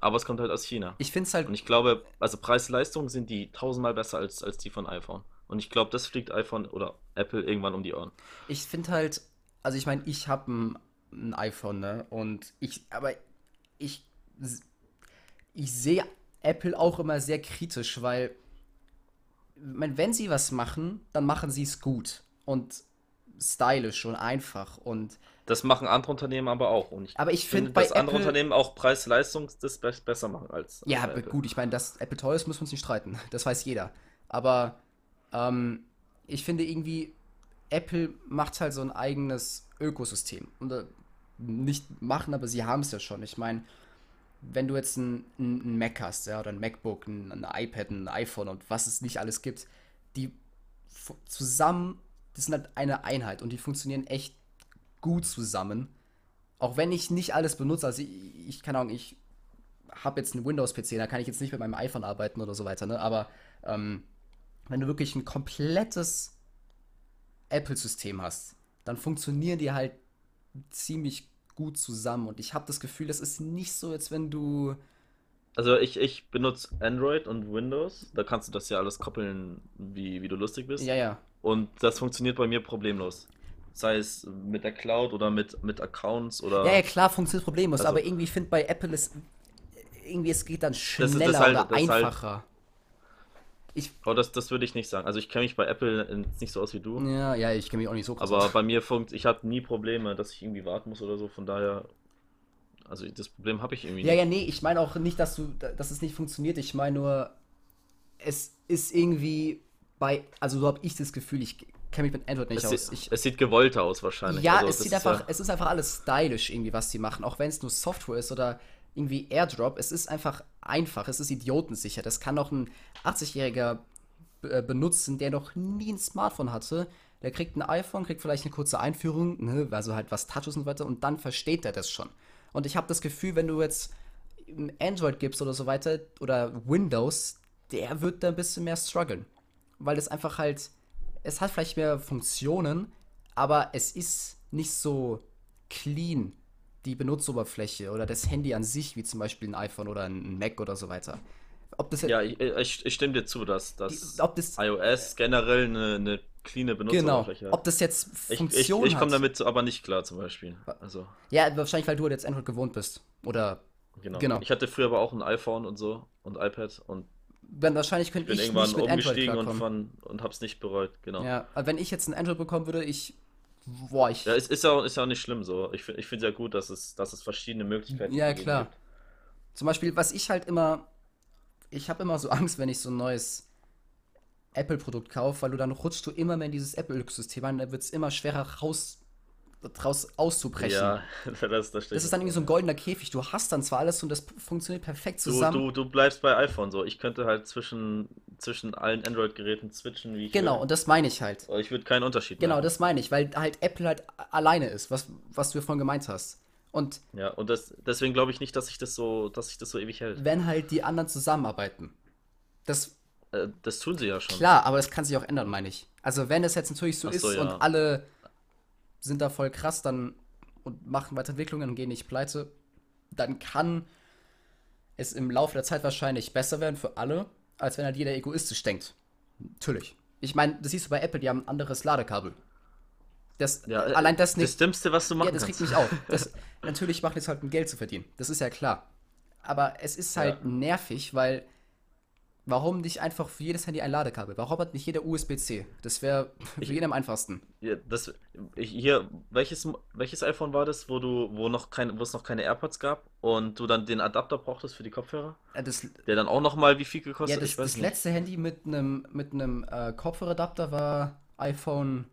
Aber es kommt halt aus China. Ich finde es halt, Und ich glaube, also Preis-Leistung sind die tausendmal besser als, als die von iPhone. Und ich glaube, das fliegt iPhone oder Apple irgendwann um die Ohren. ich finde halt, also ich meine, ich habe ein, ein iPhone, ne? Und ich, aber ich, ich sehe Apple auch immer sehr kritisch, weil mein, wenn sie was machen, dann machen sie es gut und stylisch und einfach und Das machen andere Unternehmen aber auch. Und ich aber ich finde, bei dass andere Apple Unternehmen auch Preis-Leistung das be- besser machen als, als Ja, Apple. gut, ich meine, dass Apple teuer ist, müssen wir uns nicht streiten. (laughs) Das weiß jeder. Aber ähm, ich finde irgendwie, Apple macht halt so ein eigenes Ökosystem. Und äh, nicht machen, aber sie haben es ja schon. Ich meine, wenn du jetzt ein, ein, Mac hast, ja, oder ein MacBook, ein, ein iPad, ein iPhone und was es nicht alles gibt, die zusammen, das sind halt eine Einheit und die funktionieren echt gut zusammen. Auch wenn ich nicht alles benutze, also ich, ich keine Ahnung, ich habe jetzt einen Windows-PC, da kann ich jetzt nicht mit meinem iPhone arbeiten oder so weiter, ne? Aber ähm, wenn du wirklich ein komplettes Apple-System hast, dann funktionieren die halt ziemlich gut zusammen. Und ich habe das Gefühl, das ist nicht so, als wenn du. Also ich, ich benutze Android und Windows. Da kannst du das ja alles koppeln, wie, wie du lustig bist. Ja, ja. Und das funktioniert bei mir problemlos. Sei es mit der Cloud oder mit, mit Accounts oder. Ja, ja, klar, funktioniert problemlos, Also- aber irgendwie finde bei Apple ist. Irgendwie, es geht dann ist- schneller das halt- oder das halt- einfacher. Ich. Aber das, das würde ich nicht sagen. Also ich kenne mich bei Apple nicht so aus wie du. Ja, ja, ich kenne mich auch nicht so krass Aber aus. bei mir funkt, ich habe nie Probleme, dass ich irgendwie warten muss oder so. Von daher, also das Problem habe ich irgendwie Ja, nicht. ja, nee, ich meine auch nicht, dass du, dass es nicht funktioniert. Ich meine nur, es ist irgendwie bei, also so habe ich das Gefühl, ich kenne mich mit Android nicht Es, aus. sieht, Ich, es sieht gewollter aus wahrscheinlich. ja, Also es sieht ist einfach, ja- es ist einfach alles stylisch irgendwie, was die machen, auch wenn es nur Software ist oder irgendwie Airdrop. Es ist einfach einfach, es ist idiotensicher. Das kann auch ein 80-jähriger äh, benutzen, der noch nie ein Smartphone hatte. Der kriegt ein iPhone, kriegt vielleicht eine kurze Einführung, ne, also halt was Touches und so weiter, und dann versteht er das schon. Und ich habe das Gefühl, wenn du jetzt Android gibst oder so weiter, oder Windows, der wird da ein bisschen mehr strugglen. Weil es einfach halt, es hat vielleicht mehr Funktionen, aber es ist nicht so clean, die Benutzeroberfläche oder das Handy an sich, wie zum Beispiel ein iPhone oder ein Mac oder so weiter. Ob das ja, ich, ich, ich stimme dir zu, dass, dass die, ob das iOS generell eine, eine clean genau, Benutzeroberfläche ob hat. das jetzt Ich, ich, Funktion ich komme damit aber nicht klar zum Beispiel. Also, Ja, wahrscheinlich, weil du jetzt Android gewohnt bist. Oder genau. Genau. Ich hatte früher aber auch ein iPhone und so und iPad und dann wahrscheinlich könnte bin ich irgendwann nicht mit Android umgestiegen und, klarkommen. von, und hab's nicht bereut, genau. Ja, Ja, aber wenn ich jetzt ein Android bekommen würde, ich. Boah, ich. es ist ja auch, ist ja auch nicht schlimm so. Ich, find- ich finde es ja gut, dass es, dass es verschiedene Möglichkeiten Ja, gegeben klar. gibt. Zum Beispiel, was ich halt immer. Ich habe immer so Angst, wenn ich so ein neues Apple-Produkt kaufe, weil du dann rutschst du immer mehr in dieses Apple-Ökosystem ein, dann wird es immer schwerer raus, raus auszubrechen. Ja, (laughs) das, das. Das ist dann irgendwie so ein goldener Käfig. Du hast dann zwar alles und das funktioniert perfekt Du, zusammen. du, du bleibst bei iPhone so. Ich könnte halt zwischen, zwischen allen Android-Geräten switchen, wie ich genau, will. und das meine ich halt. Ich würde keinen Unterschied Genau, machen. das meine ich, weil halt Apple halt alleine ist, was, was du ja vorhin gemeint hast. Und Ja, und das, deswegen glaube ich nicht, dass sich das so, dass sich das so ewig hält. wenn halt die anderen zusammenarbeiten. Das Äh, das tun sie ja schon. Klar, aber es kann sich auch ändern, meine ich. Also wenn es jetzt natürlich so so, ist ja. und alle sind da voll krass dann und machen Weiterentwicklungen und gehen nicht pleite, dann kann es im Laufe der Zeit wahrscheinlich besser werden für alle, als wenn halt jeder egoistisch denkt. Natürlich. Ich meine, das siehst du bei Apple, die haben ein anderes Ladekabel. Das, Ja, äh, allein das Das nicht. Dümmste, was du machen Ja, das regt kannst. mich auf. (laughs) Das, natürlich machen die es halt, um Geld zu verdienen. Das ist ja klar. Aber es ist halt Ja. nervig, weil warum nicht einfach für jedes Handy ein Ladekabel? Warum hat nicht jeder USB-C? Das wäre (laughs) für jeden am einfachsten. Ja, das, ich, hier, welches, welches iPhone war das, wo du, wo noch kein, wo es noch keine AirPods gab und du dann den Adapter brauchtest für die Kopfhörer? Das, Der dann auch noch mal wie viel gekostet? ja, das, das nicht. letzte Handy mit einem mit einem äh, Kopfhöreradapter war iPhone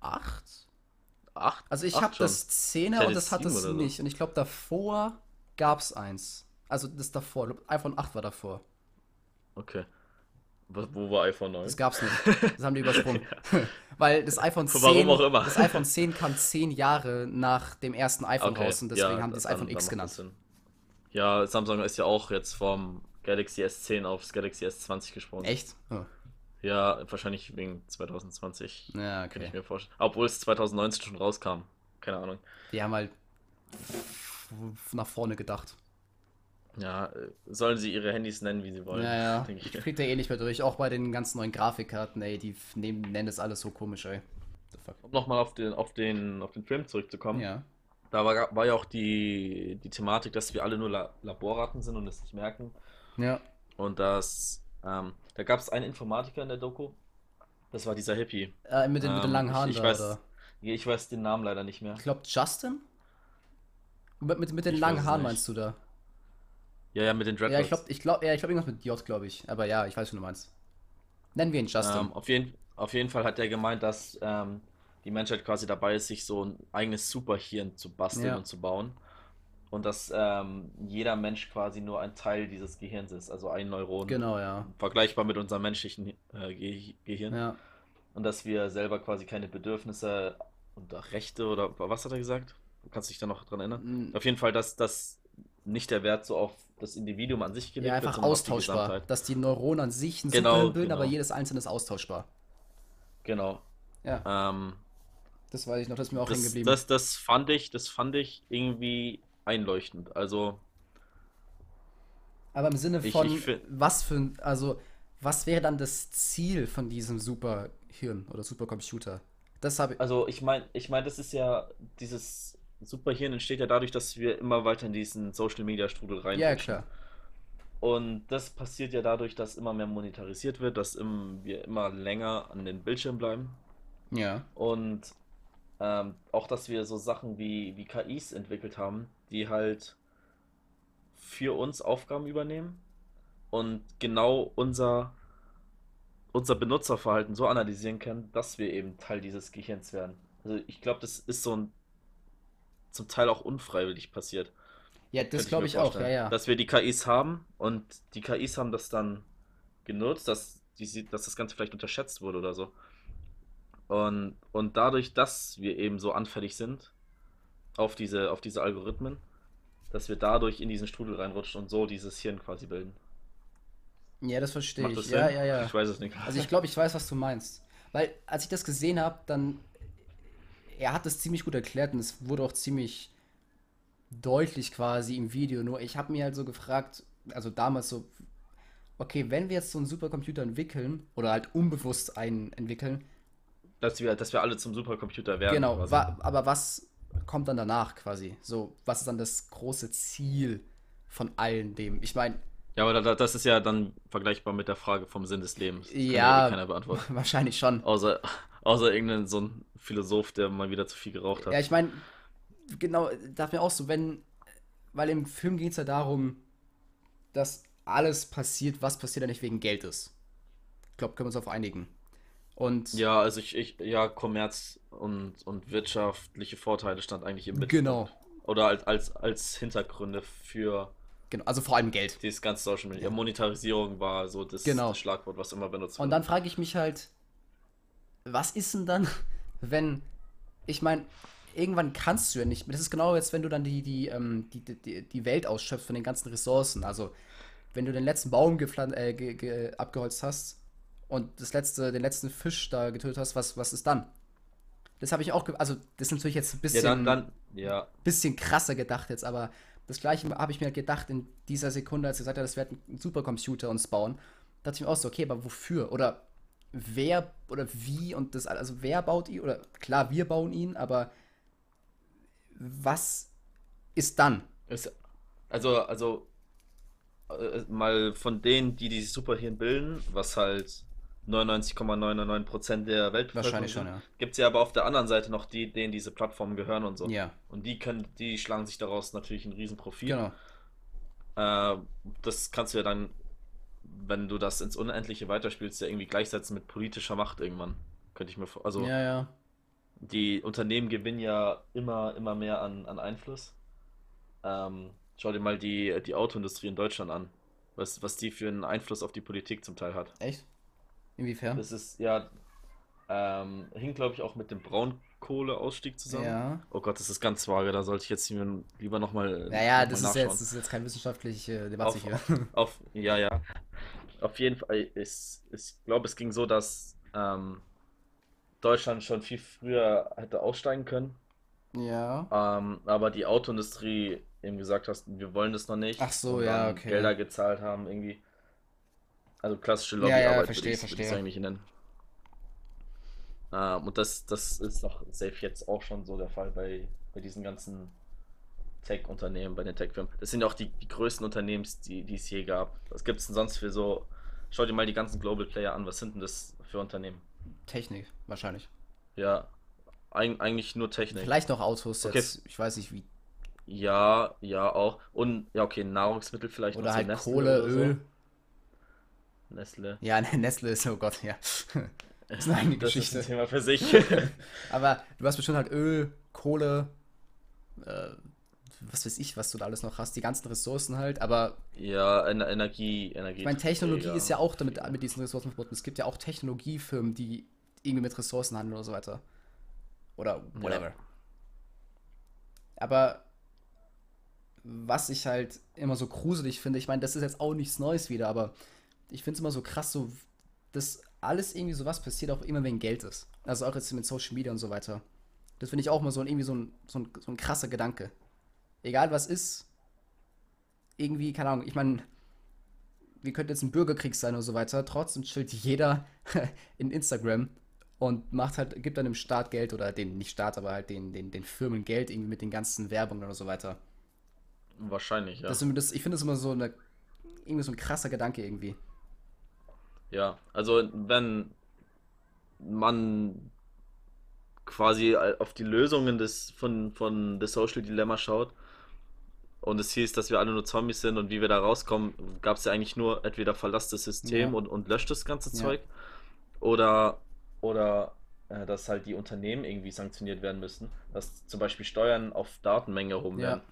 8. Acht? Also ich habe das 10er Ich hätte und das hat es oder so. nicht. Und ich glaube, davor gab es eins. Also das davor. IPhone 8 war davor. Okay. Wo, wo war iPhone 9? Das gab's nicht. (laughs) Das haben die übersprungen. (laughs) Weil das iPhone 10, Warum auch immer. das iPhone 10 kam zehn Jahre nach dem ersten iPhone Okay, raus und deswegen ja, haben die das iPhone dann X genannt. Ja, Samsung ist ja auch jetzt vom Galaxy S10 aufs Galaxy S20 gesprungen. Echt? Oh. Ja, wahrscheinlich wegen 2020. Ja, Kann ich okay. mir vorstellen. Obwohl es 2019 schon rauskam. Keine Ahnung. Die haben halt nach vorne gedacht. Ja, äh, sollen sie ihre Handys nennen, wie sie wollen. Ja, ja. ich. Ich krieg da eh nicht mehr durch. Auch bei den ganz neuen Grafikkarten, ey, die nehmen, nennen das alles so komisch, ey. Um nochmal auf den, auf, den, auf den Film zurückzukommen. Ja. Da war, war ja auch die, die Thematik, dass wir alle nur La Laborratten sind und es nicht merken. Ja. Und das, ähm, da gab es einen Informatiker in der Doku, das war dieser Hippie. Äh, mit, den, mit den Ähm, langen ich, Haaren ich da, weiß, oder? ich weiß den Namen leider nicht mehr. Ich glaube, Justin? Mit, mit, mit den Ich langen Haaren nicht. meinst du da? Ja, ja, mit den Ja, ich Dreadlocks. glaube, ich glaube, ja, ich glaube irgendwas mit J, glaube ich. Aber ja, ich weiß, was du meinst. Nennen wir ihn Justin. Ähm, auf jeden, auf jeden Fall hat er gemeint, dass ähm, die Menschheit quasi dabei ist, sich so ein eigenes Superhirn zu basteln Ja. und zu bauen. Und dass ähm, jeder Mensch quasi nur ein Teil dieses Gehirns ist, also ein Neuron. Genau, ja. Vergleichbar mit unserem menschlichen äh, Ge Gehirn. Ja. Und dass wir selber quasi keine Bedürfnisse und Rechte oder was hat er gesagt? Du kannst dich da noch dran erinnern? Mm, Auf jeden Fall, dass das nicht der Wert so auf das Individuum an sich gelegt Ja, wird, einfach die austauschbar. Gesamtheit. Dass die Neuronen an sich ein Genau, bilden, genau. aber jedes einzelne ist austauschbar. Genau. Ja, Ähm, das weiß ich noch, das ist mir auch hängen das, geblieben. das, das fand ich, das fand ich irgendwie einleuchtend. Also, Aber im Sinne Ich- von, ich fi- was für also, was wäre dann das Ziel von diesem Superhirn oder Supercomputer? Das habe ich. also ich meine, ich meine, das ist ja dieses Superhirn entsteht ja dadurch, dass wir immer weiter in diesen Social Media Strudel Ja, reinrutschen. klar. Und das passiert ja dadurch, dass immer mehr monetarisiert wird, dass im, wir immer länger an den Bildschirm bleiben. Ja. Und ähm, auch, dass wir so Sachen wie, wie KIs entwickelt haben, die halt für uns Aufgaben übernehmen und genau unser, unser Benutzerverhalten so analysieren können, dass wir eben Teil dieses Gehirns werden. Also ich glaube, das ist so ein zum Teil auch unfreiwillig passiert. Ja, das ich glaube mir ich auch, ja, ja. Dass wir die KIs haben und die KIs haben das dann genutzt, dass, die, dass das Ganze vielleicht unterschätzt wurde oder so. Und, und dadurch, dass wir eben so anfällig sind auf diese, auf diese Algorithmen, dass wir dadurch in diesen Strudel reinrutschen und so dieses Hirn quasi bilden. Ja, das verstehe ich. das Ja, ja, ja. Ich weiß es nicht. Also ich glaube, ich weiß, was du meinst. Weil als ich das gesehen habe, dann er hat es ziemlich gut erklärt und es wurde auch ziemlich deutlich quasi im Video. Nur ich habe mir halt so gefragt, also damals so, okay, wenn wir jetzt so einen Supercomputer entwickeln oder halt unbewusst einen entwickeln, Dass wir, dass wir alle zum Supercomputer werden. genau, wa aber was kommt dann danach quasi? So, was ist dann das große Ziel von allen dem? Ich meine, Ja, aber da, das ist ja dann vergleichbar mit der Frage vom Sinn des Lebens. Das kann Ja. eh (laughs) wahrscheinlich schon. Außer, außer irgendein so ein Philosoph, der mal wieder zu viel geraucht hat. Ja, ich meine, genau, darf mir auch so, wenn, weil im Film geht es ja darum, dass alles passiert, was passiert, ja nicht wegen Geld ist. Ich glaube, können wir uns auf einigen. Und Ja, also ich, ich, ja, Kommerz und, und wirtschaftliche Vorteile stand eigentlich im Mittelpunkt. genau, Oder als, als, als Hintergründe für genau, also vor allem Geld. dieses ganze Social Media. Ja. Monetarisierung war so das, Genau. das Schlagwort, was immer benutzt Und wurde. dann frage ich mich halt, was ist denn dann, wenn, ich meine, irgendwann kannst du ja nicht mehr. Das ist genau jetzt, wenn du dann die, die, ähm, die, die, die Welt ausschöpfst von den ganzen Ressourcen. Also, wenn du den letzten Baum äh, ge ge abgeholzt hast und das letzte, den letzten Fisch da getötet hast, was, was ist dann? Das habe ich auch, also das ist natürlich jetzt ein ja, bisschen, dann, dann, ja, bisschen krasser gedacht jetzt, aber das gleiche habe ich mir gedacht in dieser Sekunde, als er gesagt hat, das wird ein Supercomputer uns bauen. Da dachte ich mir auch so, okay, aber wofür? Oder wer oder wie und das, also wer baut ihn? Oder klar, wir bauen ihn, aber was ist dann? ist, also, also, äh, mal von denen, die dieses Superhirn bilden, was halt 99,999% der Weltbevölkerung Wahrscheinlich schon, ja. gibt es ja aber auf der anderen Seite noch die, denen diese Plattformen gehören und so. Ja, Und die können, die schlagen sich daraus natürlich einen riesen Profit. genau. Äh, das kannst du ja dann, wenn du das ins Unendliche weiterspielst, ja irgendwie gleichsetzen mit politischer Macht irgendwann. Könnte ich mir vor. Also Ja, ja. die Unternehmen gewinnen ja immer, immer mehr an, an Einfluss. Ähm, schau dir mal die, die Autoindustrie in Deutschland an. Was, was die für einen Einfluss auf die Politik zum Teil hat. Echt? Inwiefern? Das ist ja, ähm, hing glaube ich auch mit dem Braunkohleausstieg zusammen. Ja. Oh Gott, das ist ganz vage, da sollte ich jetzt lieber nochmal Naja, noch das mal ist jetzt, das ist jetzt keine wissenschaftliche Debatte Auf, hier. auf, auf, ja, ja. Auf jeden Fall, ich, ich glaube, es ging so, dass ähm, Deutschland schon viel früher hätte aussteigen können, Ja. ähm, aber die Autoindustrie eben gesagt hast, wir wollen das noch nicht. Ach so, ja, okay. Gelder gezahlt haben, irgendwie. Also klassische Ja, ja, Lobbyarbeit verstehe, würde ich es verstehe. eigentlich nennen. Ähm, und das, das ist doch safe jetzt auch schon so der Fall bei, bei diesen ganzen Tech-Unternehmen, bei den Tech-Firmen. Das sind ja auch die, die größten Unternehmen, die, die es je gab. Was gibt es denn sonst für so. Schau dir mal die ganzen Global Player an. Was sind denn das für Unternehmen? Technik, wahrscheinlich. Ja, eig eigentlich nur Technik. Vielleicht noch Autos Okay. jetzt. Ich weiß nicht wie. Ja, ja, auch. Und ja, okay, Nahrungsmittel vielleicht Oder noch halt Nestle Kohle, oder so. Öl. Nestle. Ja, (laughs) Nestle ist, oh Gott, ja. (laughs) Das ist eine eigene Das ist Geschichte. ein Thema für sich. (laughs) Aber du hast bestimmt halt Öl, Kohle, äh, was weiß ich, was du da alles noch hast, die ganzen Ressourcen halt, aber ja, Ener Energie, Energie. ich meine, Technologie ist ja auch damit mit diesen Ressourcen verbunden. Es gibt ja auch Technologiefirmen, die irgendwie mit Ressourcen handeln oder so weiter. Oder whatever. Aber was ich halt immer so gruselig finde, ich meine, das ist jetzt auch nichts Neues wieder, aber ich finde es immer so krass, so, dass alles irgendwie sowas passiert, auch immer wegen Geld ist. Also auch jetzt mit Social Media und so weiter. Das finde ich auch mal so ein, irgendwie so ein, so, ein, so ein krasser Gedanke. Egal was ist, irgendwie, keine Ahnung, ich meine, wir könnten jetzt ein Bürgerkrieg sein und so weiter, trotzdem chillt jeder (laughs) in Instagram und macht halt, gibt dann dem Staat Geld oder den, nicht Staat, aber halt den, den, den Firmen Geld irgendwie mit den ganzen Werbungen oder so weiter. Wahrscheinlich, ja. Das, ich finde das immer so eine, irgendwie so ein krasser Gedanke irgendwie. Ja, also wenn man quasi auf die Lösungen des, von, von The Social Dilemma schaut und es hieß, dass wir alle nur Zombies sind und wie wir da rauskommen, gab es ja eigentlich nur entweder verlasst das System Ja. und, und löscht das ganze Ja. Zeug oder, oder äh, dass halt die Unternehmen irgendwie sanktioniert werden müssen, dass zum Beispiel Steuern auf Datenmenge erhoben Ja. werden,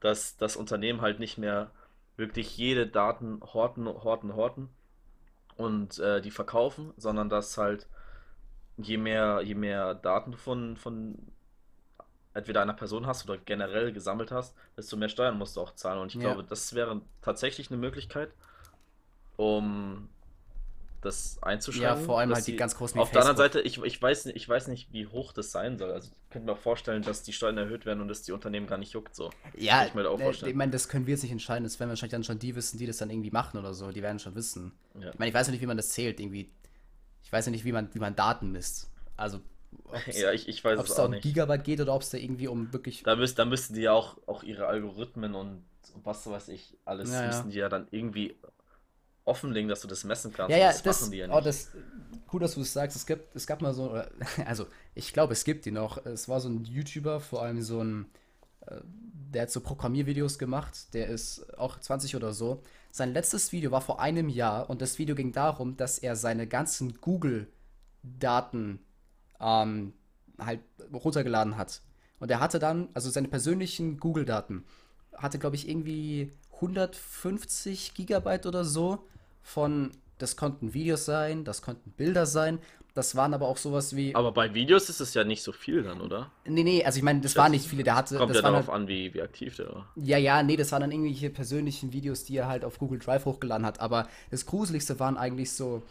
dass das Unternehmen halt nicht mehr wirklich jede Daten horten, horten, horten und äh, die verkaufen, sondern dass halt je mehr, je mehr Daten von, von entweder einer Person hast oder generell gesammelt hast, desto mehr Steuern musst du auch zahlen. Und ich Ja. glaube, das wäre tatsächlich eine Möglichkeit, um das einzuschränken. Ja, vor allem halt die ganz großen Auf der anderen Facebook. Seite, ich, ich, weiß, nicht- ich weiß nicht, wie hoch das sein soll. Also ich könnte mir auch vorstellen, dass die Steuern erhöht werden und dass die Unternehmen gar nicht juckt so. Ja, ich mir auch äh, vorstellen. ich meine, das können wir jetzt nicht entscheiden. Das werden wahrscheinlich dann schon die wissen, die das dann irgendwie machen oder so. Die werden schon wissen. Ja. Ich meine, ich weiß nicht, wie man das zählt. Irgendwie. Ich weiß ja nicht, wie man, wie man Daten misst. Also, ob es Ja, ich, ich weiß es da auch um nicht. Gigabyte geht oder ob es da irgendwie um wirklich. Da, müsst, da müssten die ja auch, auch ihre Algorithmen und, und was weiß ich, alles Ja, müssen die ja dann irgendwie offenlegen, dass du das messen kannst. Ja, ja, das, das, machen die ja oh, nicht. das, cool, dass du es sagst. Es gibt, es gab mal so, (laughs) also ich glaube, es gibt die noch. Es war so ein YouTuber, vor allem so ein, äh, der hat so Programmiervideos gemacht. Der ist auch 20 oder so. Sein letztes Video war vor einem Jahr und das Video ging darum, dass er seine ganzen Google-Daten ähm, halt runtergeladen hat. Und er hatte dann, also seine persönlichen Google-Daten, hatte, glaube ich, irgendwie 150 Gigabyte oder so von, das konnten Videos sein, das konnten Bilder sein, das waren aber auch sowas wie, Aber bei Videos ist es ja nicht so viel dann, oder? nee, nee, also ich meine, das Das waren nicht viele, der hatte, Kommt das ja waren darauf halt, an, wie, wie aktiv der war. ja, ja, nee, das waren dann irgendwelche persönlichen Videos, die er halt auf Google Drive hochgeladen hat, aber das Gruseligste waren eigentlich so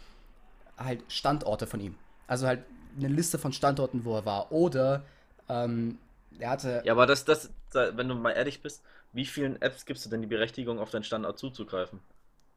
halt Standorte von ihm. Also halt eine Liste von Standorten, wo er war. Oder ähm, er hatte, Ja, aber das, das, da- wenn du mal ehrlich bist, wie vielen Apps gibst du denn die Berechtigung, auf deinen Standort zuzugreifen?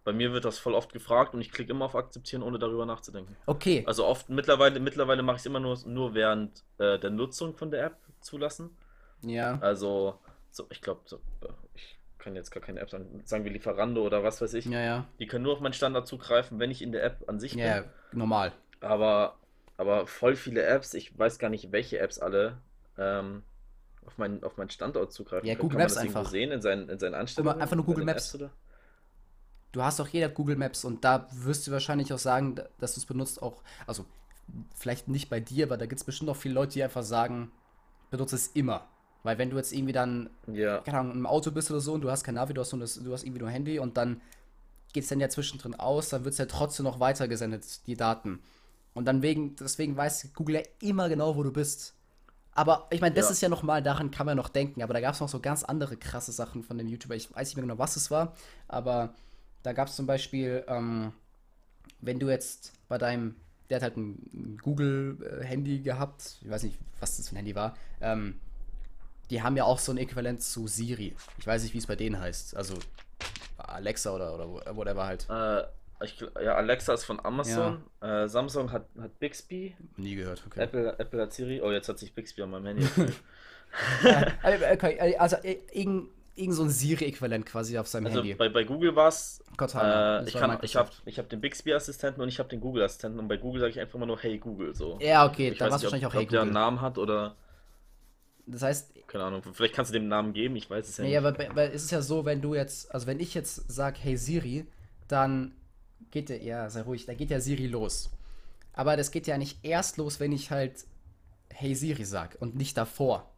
Bei mir wird das voll oft gefragt und ich klicke immer auf Akzeptieren, ohne darüber nachzudenken. okay, Also oft, mittlerweile, mittlerweile mache ich es immer nur, nur während äh, der Nutzung von der App zulassen. ja, Also, so, ich glaube, so, äh, ich kann jetzt gar keine App sagen, sagen wir Lieferando oder was weiß ich. ja, ja, Die können nur auf meinen Standard zugreifen, wenn ich in der App an sich ja, bin. normal. Aber, aber voll viele Apps, ich weiß gar nicht, welche Apps alle ähm, auf, meinen, auf meinen Standort zugreifen Ja. Google Kann Maps einfach. sehen in seinen, in seinen Einstellungen? einfach nur Google Maps. Apps? Du hast doch jeder Google Maps und da wirst du wahrscheinlich auch sagen, da- dass du es benutzt auch, also vielleicht nicht bei dir, aber da gibt es bestimmt auch viele Leute, die einfach sagen, benutze es immer. Weil wenn du jetzt irgendwie dann, Ja, keine Ahnung, im Auto bist oder so und du hast kein Navi, du hast, nur das, du hast irgendwie nur Handy und dann geht es dann ja zwischendrin aus, dann wird es ja trotzdem noch weitergesendet, die Daten. Und dann wegen, deswegen weiß Google ja immer genau, wo du bist. Aber ich meine, das Ja. ist ja nochmal, daran kann man noch denken, aber da gab es noch so ganz andere krasse Sachen von dem YouTuber. Ich weiß nicht mehr genau, was es war, aber da gab es zum Beispiel, ähm, wenn du jetzt bei deinem, der hat halt ein Google-Handy gehabt, ich weiß nicht, was das für ein Handy war, ähm, die haben ja auch so ein Äquivalent zu Siri. Ich weiß nicht, wie es bei denen heißt. Also Alexa oder, oder whatever halt. äh, Ich, ja, Alexa ist von Amazon. Äh, Samsung hat, hat Bixby. Nie gehört, okay. Apple, Apple hat Siri. Oh, jetzt hat sich Bixby an meinem Handy (laughs) gefühlt. Äh, okay, also äh, irgend, irgend so ein Siri-Äquivalent quasi auf seinem Also Handy. bei, bei Google war es. Cortana, Äh, ich kann, ich habe ich hab den Bixby-Assistenten und ich habe den Google-Assistenten. Und bei Google sage ich einfach immer nur Hey Google so. Ja, okay, da war es nicht, ob, wahrscheinlich auch ob Hey der einen Google. Namen hat oder. Das heißt, Keine Ahnung. Vielleicht kannst du dem einen Namen geben. Ich weiß es ja nee, nicht. aber bei- weil es ist ja so, wenn du jetzt, also wenn ich jetzt sage, hey Siri, dann geht der, ja, sei ruhig, da geht ja Siri los. Aber das geht ja nicht erst los, wenn ich halt hey Siri sag und nicht davor.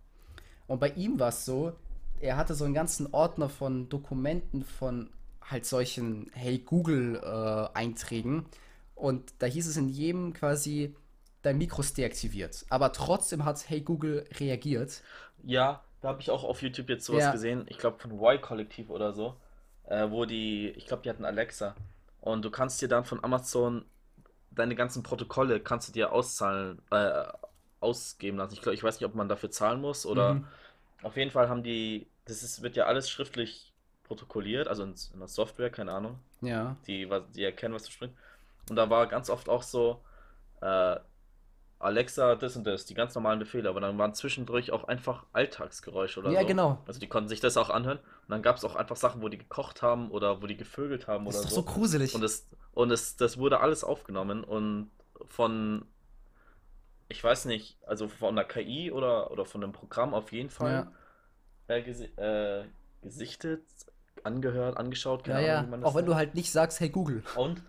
Und bei ihm war es so, er hatte so einen ganzen Ordner von Dokumenten von halt solchen Hey Google äh, Einträgen und da hieß es in jedem quasi dein Mikro ist deaktiviert, aber trotzdem hat Hey Google reagiert. Ja, da habe ich auch auf YouTube jetzt sowas Ja. gesehen. Ich glaube von Y-Kollektiv oder so. Äh, wo die, ich glaube, die hatten Alexa. Und du kannst dir dann von Amazon deine ganzen Protokolle kannst du dir auszahlen, äh, ausgeben lassen. Ich glaube, ich weiß nicht, ob man dafür zahlen muss oder Mhm. auf jeden Fall haben die, das ist, wird ja alles schriftlich protokolliert, also in, in der Software, keine Ahnung. Ja. Die, was- die erkennen, was du sprichst. Und da war ganz oft auch so, äh, Alexa, das und das, die ganz normalen Befehle, aber dann waren zwischendurch auch einfach Alltagsgeräusche oder Ja, so. genau. Also die konnten sich das auch anhören. Und dann gab es auch einfach Sachen, wo die gekocht haben oder wo die gevögelt haben Das oder ist doch so. so gruselig. Und es, und es, das wurde alles aufgenommen und von, ich weiß nicht, also von der KI oder, oder von einem Programm auf jeden Fall Ja. äh, gesi äh, gesichtet, angehört, angeschaut, Ja, keine ja. Ahnung, das Auch wenn du halt nicht sagst, hey Google. Und,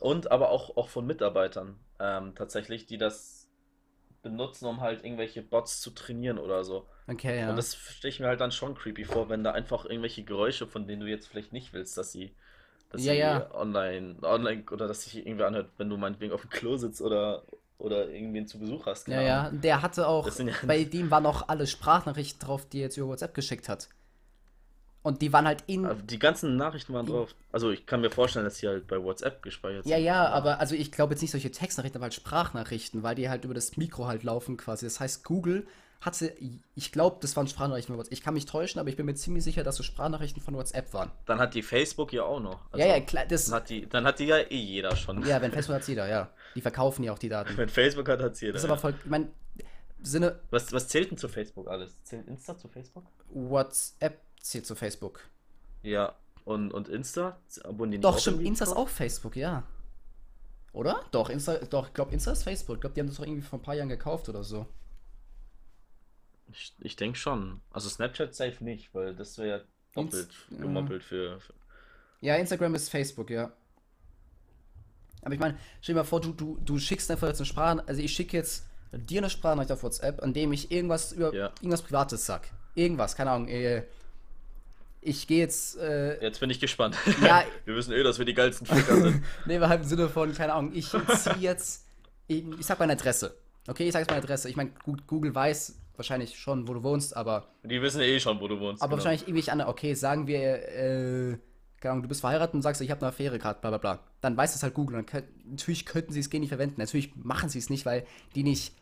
und aber auch, auch von Mitarbeitern ähm, tatsächlich, die das benutzen, um halt irgendwelche Bots zu trainieren oder so. Okay, ja. Und das stelle ich mir halt dann schon creepy vor, wenn da einfach irgendwelche Geräusche, von denen du jetzt vielleicht nicht willst, dass sie, dass Ja, sie ja. online, online oder dass sich irgendwie anhört, wenn du meinetwegen auf dem Klo sitzt oder, oder irgendwen zu Besuch hast. ja, keine ja. Ahnung. Der hatte auch, ja- bei dem waren auch alle Sprachnachrichten drauf, die er jetzt über WhatsApp geschickt hat. Und die waren halt in. Aber Die ganzen Nachrichten waren drauf. Also ich kann mir vorstellen, dass sie halt bei WhatsApp gespeichert Ja, sind. ja, aber also ich glaube jetzt nicht solche Textnachrichten, aber halt Sprachnachrichten, weil die halt über das Mikro halt laufen quasi. Das heißt, Google hatte, ich glaube, das waren Sprachnachrichten von WhatsApp. Ich kann mich täuschen, aber ich bin mir ziemlich sicher, dass so Sprachnachrichten von WhatsApp waren. Dann hat die Facebook ja auch noch. ja, Also, ja, klar, das. Dann hat die, dann hat die ja eh jeder schon. Ja, wenn Facebook hat jeder, ja. Die verkaufen ja auch die Daten. (laughs) Wenn Facebook hat, hat jeder. Das ist aber voll, ich meine, Sinne, was, was zählt denn zu Facebook alles? Zählt Insta zu Facebook? WhatsApp zählt zu Facebook. Ja. Und, und Insta? Abonnieren Doch, stimmt, Insta ist auch Facebook, ja. Oder? Doch, Insta, doch, ich glaube, Insta ist Facebook. Ich glaube, die haben das doch irgendwie vor ein paar Jahren gekauft oder so. Ich, ich denke schon. Also Snapchat safe nicht, weil das wäre ja doppelt Inst- gemoppelt für, für. Ja, Instagram ist Facebook, ja. Aber ich meine, stell dir mal vor, du, du, du schickst einfach jetzt eine Sprache, also ich schicke jetzt dir eine Sprachnachricht auf WhatsApp, an dem ich irgendwas über Ja. irgendwas Privates sag. Irgendwas, keine Ahnung. Äh, ich gehe jetzt, äh, Jetzt bin ich gespannt. Ja. (laughs) wir wissen eh, dass wir die geilsten Ficker sind. (laughs) nee, war halt im Sinne von, keine Ahnung, ich ziehe jetzt, ich, ich sag meine Adresse. Okay, ich sag jetzt meine Adresse. Ich meine, gut, Google weiß wahrscheinlich schon, wo du wohnst, aber Die wissen eh schon, wo du wohnst. Aber genau. wahrscheinlich irgendwie andere, okay, sagen wir, äh, keine Ahnung, du bist verheiratet und sagst, ich habe eine Affäre gerade, bla bla bla. Dann weiß das halt Google. Dann natürlich könnten sie es gehen nicht verwenden. Natürlich machen sie es nicht, weil die nicht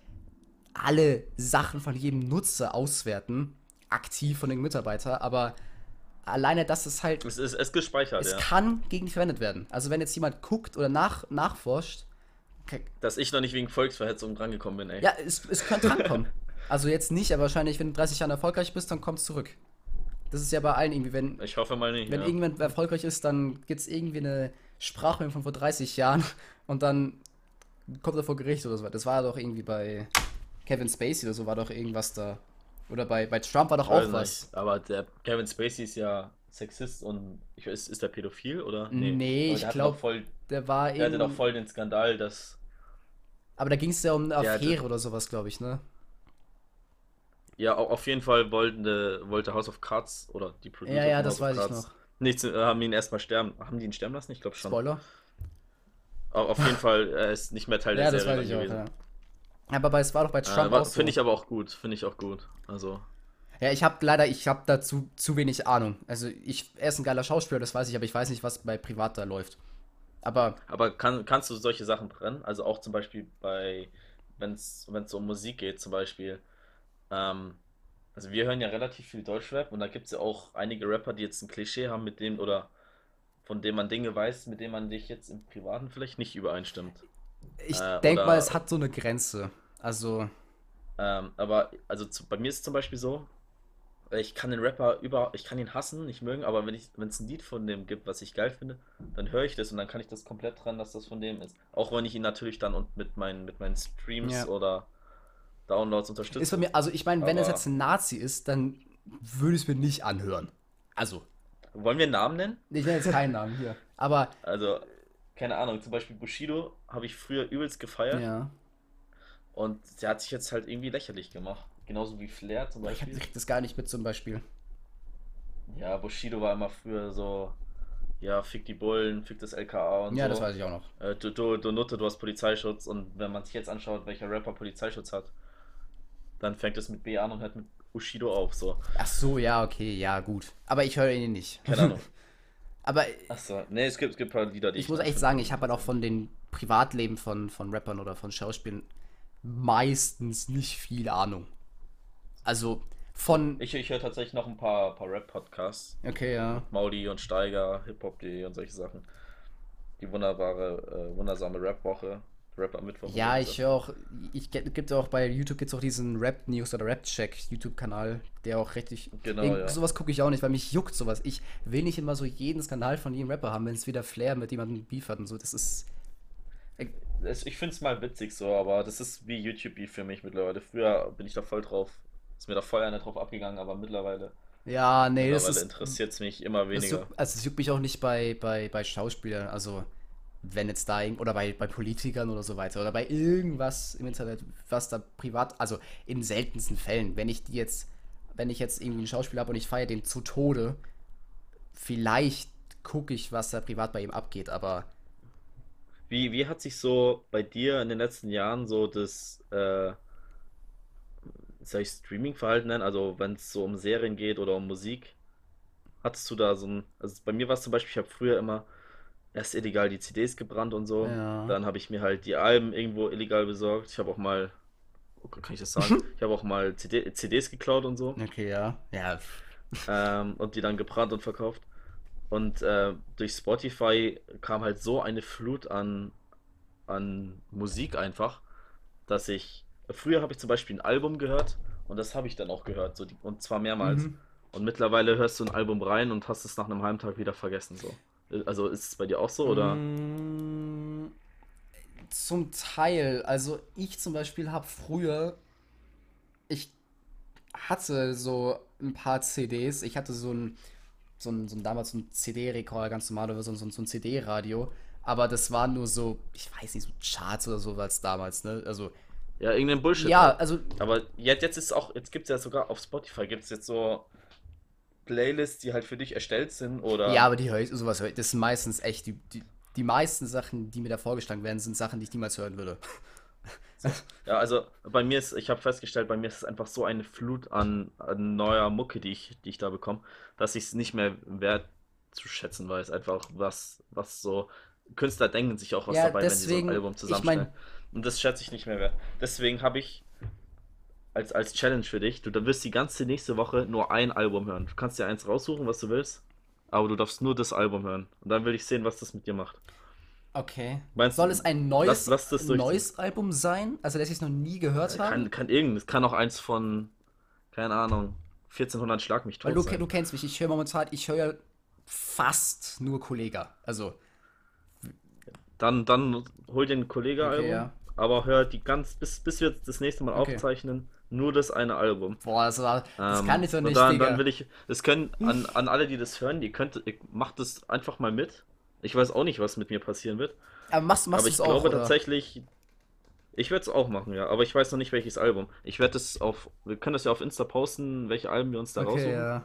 alle Sachen von jedem Nutzer auswerten, aktiv von den Mitarbeitern, aber alleine das ist halt, Es ist, es ist gespeichert, es ja. kann gegen dich verwendet werden. Also wenn jetzt jemand guckt oder nach, nachforscht, Dass ich noch nicht wegen Volksverhetzung drangekommen bin, ey. ja, es, es könnte drankommen. (laughs) Also jetzt nicht, aber wahrscheinlich, wenn du 30 Jahre erfolgreich bist, dann kommt es zurück. Das ist ja bei allen irgendwie, wenn, Ich hoffe mal nicht. Wenn ja. irgendjemand erfolgreich ist, dann gibt es irgendwie eine Sprachmemo von vor 30 Jahren (laughs) und dann kommt er vor Gericht oder so. Das war doch irgendwie bei Kevin Spacey oder so, war doch irgendwas da. Oder bei, bei Trump war doch auch was. nicht. Aber der Kevin Spacey ist ja Sexist und ich weiß, ist der pädophil oder? Nee, Aber ich der hatte glaub, doch voll, Der war der hatte doch voll den Skandal, dass Aber da ging es ja um eine Der hatte- Affäre oder sowas, glaube ich, ne? ja au- auf jeden Fall wollten, äh, wollte House of Cards oder die Producer Ja, ja, das weiß ich noch. Nichts, haben ihn erstmal sterben. Haben die ihn sterben lassen? Ich glaube schon. Spoiler. Aber auf jeden Fall, er ist nicht mehr Teil der Ja, das Serie weiß ich auch, gewesen. ja. Aber es war doch bei Äh, Trump war- auch so. Finde ich aber auch gut. Finde ich auch gut. Also, Ja, ich habe leider, ich habe dazu zu wenig Ahnung. Also ich, er ist ein geiler Schauspieler, das weiß ich, aber ich weiß nicht, was bei Privat da läuft. Aber aber kann, kannst du solche Sachen brennen? Also auch zum Beispiel bei, wenn es um Musik geht, zum Beispiel. Ähm, also wir hören ja relativ viel Deutschrap und da gibt es ja auch einige Rapper, die jetzt ein Klischee haben mit dem oder von dem man Dinge weiß, mit denen man dich jetzt im Privaten vielleicht nicht übereinstimmt. Ich Äh, denke mal, es hat so eine Grenze. Also, Ähm, aber also zu, bei mir ist es zum Beispiel so, ich kann den Rapper über, ich kann ihn hassen, nicht mögen, aber wenn ich, wenn es ein Lied von dem gibt, was ich geil finde, dann höre ich das und dann kann ich das komplett dran, dass das von dem ist. Auch wenn ich ihn natürlich dann und mit meinen, mit meinen Streams Ja. oder Downloads unterstütze. ist bei mir, also ich meine, wenn es jetzt ein Nazi ist, dann würde ich es mir nicht anhören. Also, Wollen wir einen Namen nennen? ich nenne jetzt (laughs) keinen Namen hier. Aber, Also, keine Ahnung, zum Beispiel Bushido habe ich früher übelst gefeiert ja. Und der hat sich jetzt halt irgendwie lächerlich gemacht. Genauso wie Flair zum Ich Beispiel. krieg das gar nicht mit zum Beispiel. Ja, Bushido war immer früher so, ja, fick die Bullen, fick das LKA und Ja, so. das weiß ich auch noch. Äh, du, du, du Nutte, du hast Polizeischutz und wenn man sich jetzt anschaut, welcher Rapper Polizeischutz hat, dann fängt es mit B an und hört mit Bushido auf, so. Ach so, ja, okay, ja, gut. Aber ich höre ihn nicht. Keine Ahnung. (laughs) Aber Achso, nee, es gibt, es gibt ein paar Lieder, die ich muss echt sagen, ich habe halt auch von den Privatleben von, von Rappern oder von Schauspielern meistens nicht viel Ahnung. Also von. Ich, ich höre tatsächlich noch ein paar, paar Rap-Podcasts. Okay, ja. Mauli und Steiger, Hip-Hop.de und solche Sachen. Die wunderbare, äh, wundersame Rap-Woche. Rap am Mittwoch. Ja, ich höre auch, ich gibt auch bei YouTube gibt's auch diesen Rap News oder Rap Check YouTube Kanal, der auch richtig Genau, ja. sowas gucke ich auch nicht, weil mich juckt sowas. Ich will nicht immer so jeden Skandal von jedem Rapper haben, wenn es wieder Flair mit jemandem Beef hat und so. Das ist ich finde es mal witzig so, aber das ist wie YouTube-Beef für mich mittlerweile. Früher bin ich da voll drauf. Ist mir da voll einer drauf abgegangen, aber mittlerweile, ja, nee, das mittlerweile ist interessiert es mich immer das weniger. juckt, also es juckt mich auch nicht bei bei bei Schauspielern, also wenn jetzt da oder bei, bei Politikern oder so weiter oder bei irgendwas im Internet, was da privat, also in seltensten Fällen, wenn ich die jetzt, wenn ich jetzt irgendwie einen Schauspieler habe und ich feiere den zu Tode, vielleicht gucke ich, was da privat bei ihm abgeht, aber Wie, wie hat sich so bei dir in den letzten Jahren so das, äh, soll ich Streaming-Verhalten nennen? Also wenn es so um Serien geht oder um Musik, hattest du da so ein, also bei mir war es zum Beispiel, ich habe früher immer erst illegal die CDs gebrannt und so. Ja. Dann habe ich mir halt die Alben irgendwo illegal besorgt. Ich habe auch mal, oh Gott, kann ich das sagen? (laughs) Ich habe auch mal CD, CDs geklaut und so. okay, ja. Ja, ähm, und die dann gebrannt und verkauft. Und äh, durch Spotify kam halt so eine Flut an, an Musik einfach, dass ich. Früher habe ich zum Beispiel ein Album gehört und das habe ich dann auch gehört, so die, und zwar mehrmals. Mhm. Und mittlerweile hörst du ein Album rein und hast es nach einem halben Tag wieder vergessen. So. Also ist es bei dir auch so oder? Mm, Zum Teil. Also ich zum Beispiel habe früher, ich hatte so ein paar CDs. Ich hatte so ein, so ein, so ein damals so ein CD-Rekorder, ganz normal, oder so, ein- so, so ein CD-Radio. Aber das war nur so, ich weiß nicht, so Charts oder so als damals, ne? Also, Ja, irgendein Bullshit. ja, halt. also, Aber jetzt, jetzt ist auch, jetzt gibt es ja sogar auf Spotify gibt es jetzt so Playlists, die halt für dich erstellt sind oder. ja, aber die höre ich, sowas höre ich. Das sind meistens echt, die, die, die meisten Sachen, die mir da vorgeschlagen werden, sind Sachen, die ich niemals hören würde. (laughs) Ja, also bei mir ist, ich habe festgestellt, bei mir ist es einfach so eine Flut an, an neuer Mucke, die ich, die ich da bekomme, dass ich es nicht mehr wertzuschätzen weiß. Einfach was, was so. Künstler denken sich auch was Ja, dabei, wenn die so deswegen- ein Album ich zusammenstellen. mein- Und das schätze ich nicht mehr wert. Deswegen habe ich als, als Challenge für dich, du wirst die ganze nächste Woche nur ein Album hören. Du kannst dir eins raussuchen, was du willst, aber du darfst nur das Album hören. Und dann will ich sehen, was das mit dir macht. Okay. Meinst Soll es ein neues, lass- lass neues Album sein? Also, dass ich es noch nie gehört habe? Kann, kann irgendein, kann auch eins von, keine Ahnung, 1400 Schlag mich Weil tot du, sein. du kennst mich, ich höre momentan, ich höre ja fast nur Kollega. Also, Dann, dann hol dir ein Kollege-Album, Okay, ja. aber hör die ganz, bis, bis wir das nächste Mal Okay. aufzeichnen, nur das eine Album. boah, das, war, das Ähm, kann ich doch und nicht, dann, Digga. dann will ich, das können, an, an alle, die das hören, ihr könnt, macht das einfach mal mit. Ich weiß auch nicht, was mit mir passieren wird. aber machst, machst du ich es auch, glaube oder? tatsächlich, ich werde es auch machen, ja. Aber ich weiß noch nicht, welches Album. Ich werde es auf, wir können das ja auf Insta posten, welche Alben wir uns da Okay, raussuchen. ja.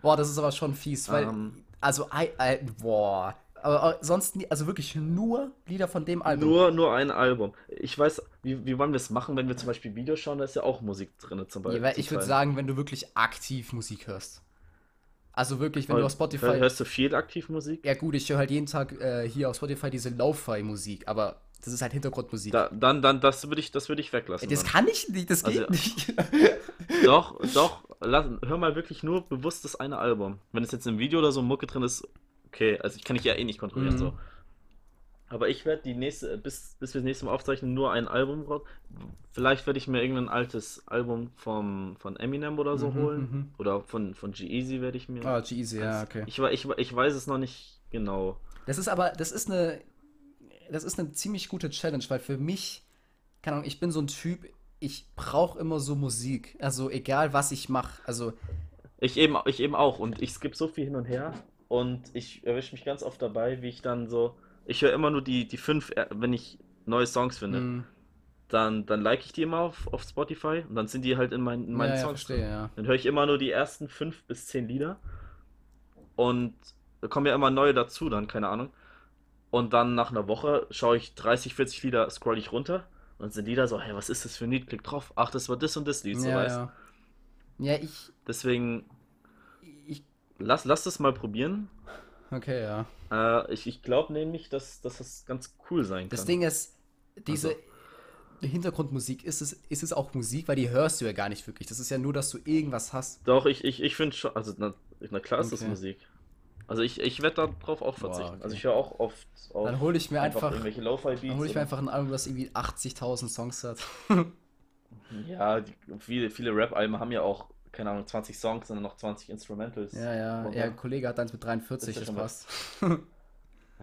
Boah, das ist aber schon fies, weil, Ähm. also, ei- ei- boah. Aber sonst, nie- also wirklich nur Lieder von dem Album. Nur, nur ein Album. Ich weiß, wie, wie wollen wir es machen, wenn wir zum Beispiel Videos schauen, da ist ja auch Musik drin zum Ja, Beispiel. zum ich würde sagen, wenn du wirklich aktiv Musik hörst. Also wirklich, wenn du Hör- auf Spotify. hör- Hörst du viel aktiv Musik? Ja gut, ich höre halt jeden Tag äh, hier auf Spotify diese Lo-Fi-Musik, aber das ist halt Hintergrundmusik. Da, dann, dann, das würde ich, das würde ich weglassen. das dann. kann ich nicht, das geht Also- nicht. (laughs) Doch, doch, lass, hör mal wirklich nur bewusst das eine Album. Wenn es jetzt im Video oder so Mucke drin ist, Okay, also ich kann ich ja eh nicht kontrollieren, Mhm. so. Aber ich werde die nächste, bis, bis wir das nächste Mal aufzeichnen, nur ein Album raus. Vielleicht werde ich mir irgendein altes Album vom, von Eminem oder so Mhm, holen. mhm. Oder von, von G-Eazy werde ich mir. Ah, G-Eazy, ja, Eins- okay. Ich, ich, ich weiß es noch nicht genau. Das ist aber, das ist eine, das ist eine ziemlich gute Challenge, weil für mich, keine Ahnung, ich bin so ein Typ, ich brauche immer so Musik. Also egal, was ich mache. Also, Ich eben, ich eben auch. Und ich skippe so viel hin und her. Und ich erwische mich ganz oft dabei, wie ich dann so. Ich höre immer nur die, die fünf, äh, wenn ich neue Songs finde. mh, Dann, dann like ich die immer auf, auf Spotify. Und dann sind die halt in, mein, in meinen ja, ja, Songs verstehe, drin. ja. Dann höre ich immer nur die ersten fünf bis zehn Lieder. Und da kommen ja immer neue dazu, dann, keine Ahnung. Und dann nach einer Woche schaue ich 30, 40 Lieder, scroll ich runter. Und dann sind Lieder so, hey, was ist das für ein Lied? Klick drauf. Ach, das war das und das Lied, so Ja, weißt. ja. Ja, ich, Deswegen, ich, lass, lass das mal probieren. okay, ja. Äh, ich ich glaube nämlich, dass, dass das ganz cool sein Das kann. Ding ist, diese Also. Hintergrundmusik, ist es, ist es auch Musik, weil die hörst du ja gar nicht wirklich. Das ist ja nur, dass du irgendwas hast. Doch, ich, ich, ich finde schon, also na, na klar ist das Okay. Musik. Also ich, ich werde darauf auch Boah, verzichten. okay. Also ich höre auch oft auf Dann hole ich mir einfach, irgendwelche Lo-Fi-Beats. dann hole ich mir einfach ein Album, das irgendwie 80.000 Songs hat. (laughs) Ja, die, viele, viele Rap-Alben haben ja auch, keine Ahnung, 20 Songs, sondern noch 20 Instrumentals. Ja, ja, ja, ein Kollege hat eins mit 43, Ist ja das schon passt.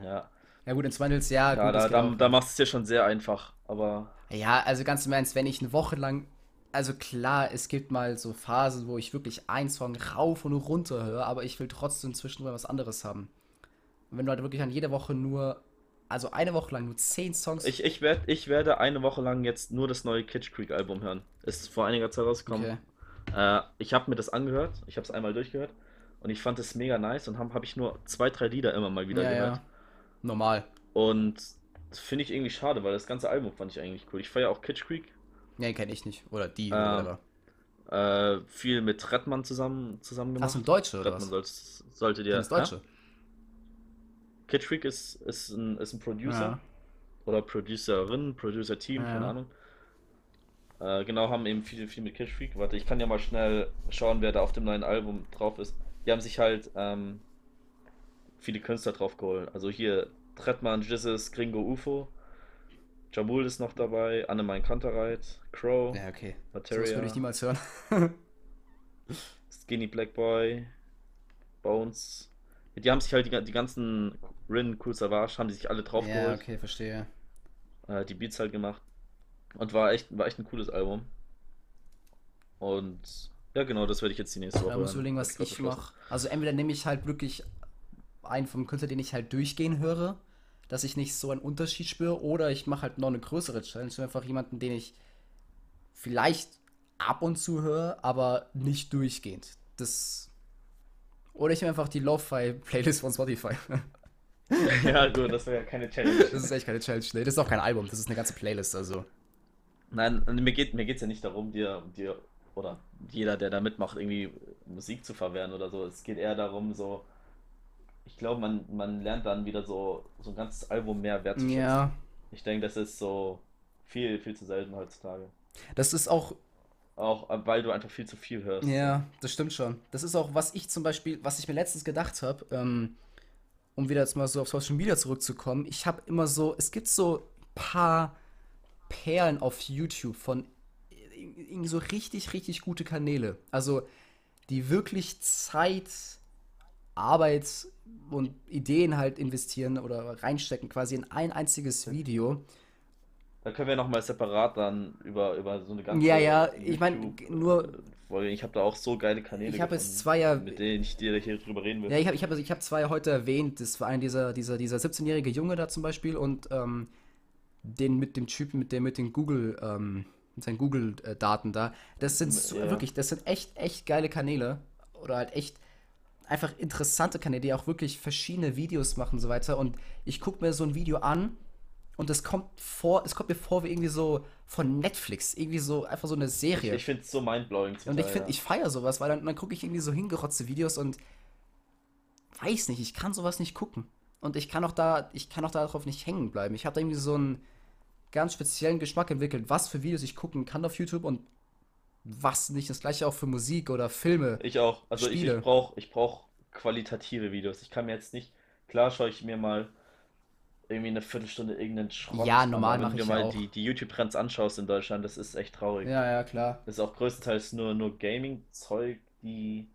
Ja, (laughs) Ja gut, Instrumentals, ja, ja gut, das da, da, da machst du es dir schon sehr einfach. Aber Ja, also ganz im Ernst, wenn ich eine Woche lang, also klar, es gibt mal so Phasen, wo ich wirklich einen Song rauf und runter höre, aber ich will trotzdem zwischendurch was anderes haben. Und wenn du halt wirklich an jeder Woche nur, also eine Woche lang nur 10 Songs. ich, ich, werd, ich werde eine Woche lang jetzt nur das neue Kitsch Creek Album hören. Ist vor einiger Zeit rausgekommen. okay. Äh, ich habe mir das angehört, ich habe es einmal durchgehört und ich fand es mega nice und habe hab ich nur zwei, drei Lieder immer mal wieder Ja, gehört. ja. Normal. Und das finde ich irgendwie schade, weil das ganze Album fand ich eigentlich cool. Ich feiere auch Kitsch Creek. Nee, kenne ich nicht. Oder die, Ah, oder Äh, viel mit Redman zusammen, zusammen gemacht. Hast du ein Deutsche oder Redman was? soll, sollte dir. Das Deutsche. Ja? Kitsch Creek ist, ist, ein, ist ein Producer. Ja. Oder Producerin, Producer-Team, Ja, keine. Ahnung. Äh, genau, haben eben viel, viel mit Kitsch Freak. Warte, ich kann ja mal schnell schauen, wer da auf dem neuen Album drauf ist. Die haben sich halt ähm, viele Künstler drauf geholt. Also hier Tretman, Jizzes, Gringo UFO, Jamul ist noch dabei, Annemein Kantereit, Crow, Ja, okay. So Materia, würde ich niemals hören. (laughs) Skinny Black Boy, Bones. Die haben sich halt die, die ganzen Rin, Cool Savage, haben die sich alle drauf Ja, geholt. okay, verstehe. äh, die Beats halt gemacht. Und war echt, war echt ein cooles Album. Und ja, genau, das werde ich jetzt die nächste Woche Da muss ich überlegen, was ich beschlossen. mache. Also entweder nehme ich halt wirklich einen vom Künstler, den ich halt durchgehen höre, dass ich nicht so einen Unterschied spüre, oder ich mache halt noch eine größere Challenge, einfach jemanden, den ich vielleicht ab und zu höre, aber nicht durchgehend. Das. Oder ich nehme einfach die Lo-Fi-Playlist von Spotify. (laughs) Ja, gut, das wäre ja keine Challenge. Das ist echt keine Challenge. Nee, das ist auch kein Album, das ist eine ganze Playlist, also. Nein, mir geht mir geht's ja nicht darum, dir, dir oder jeder, der da mitmacht, irgendwie Musik zu verwehren oder so. Es geht eher darum, so. Ich glaube, man, man lernt dann wieder so, so ein ganzes Album mehr wertzuschätzen. Ja. Ich denke, das ist so viel, viel zu selten heutzutage. Das ist auch Auch äh, weil du einfach viel zu viel hörst. Ja, das stimmt schon. Das ist auch, was ich zum Beispiel, was ich mir letztens gedacht habe, ähm, um wieder jetzt mal so auf Social Media zurückzukommen. Ich habe immer so, es gibt so paar Perlen auf YouTube von irgendwie so richtig, richtig gute Kanäle. Also, die wirklich Zeit, Arbeit und Ideen halt investieren oder reinstecken, quasi in ein einziges Video. Da können wir nochmal separat dann über, über so eine ganze Ja, ja, ich YouTube, nur- äh, Folge. Ich habe da auch so geile Kanäle Ich habe jetzt zwei ja mit denen ich dir hier drüber reden will. Ja, ich habe ich hab, ich hab zwei heute erwähnt. Das war ein dieser, dieser, dieser 17-jährige Junge da zum Beispiel und ähm, den mit dem Typen, mit der mit den Google, ähm, mit seinen Google-Daten da. Das sind so, Ja. wirklich, das sind echt, echt geile Kanäle. Oder halt echt einfach interessante Kanäle, die auch wirklich verschiedene Videos machen und so weiter. Und ich gucke mir so ein Video an und das kommt vor, es kommt mir vor wie irgendwie so von Netflix, irgendwie so einfach so eine Ich, Serie. ich finde es so mindblowing zum Und ich finde, ja. ich feiere sowas, weil dann, dann gucke ich irgendwie so hingerotzte Videos und weiß nicht, ich kann sowas nicht gucken. Und ich kann auch da, ich kann auch darauf nicht hängen bleiben. Ich habe da irgendwie so einen ganz speziellen Geschmack entwickelt, was für Videos ich gucken kann auf YouTube und was nicht. Das gleiche auch für Musik oder Filme. Ich auch. Also ich, Spiele. ich brauche ich brauch qualitative Videos. Ich kann mir jetzt nicht klar schaue ich mir mal irgendwie eine Viertelstunde irgendeinen Schrott Ja, normal wenn mache du ich dir ja mal auch. die, die YouTube-Trends anschaust in Deutschland, das ist echt traurig. Ja, ja, klar. Das ist auch größtenteils nur, nur Gaming-Zeug, die.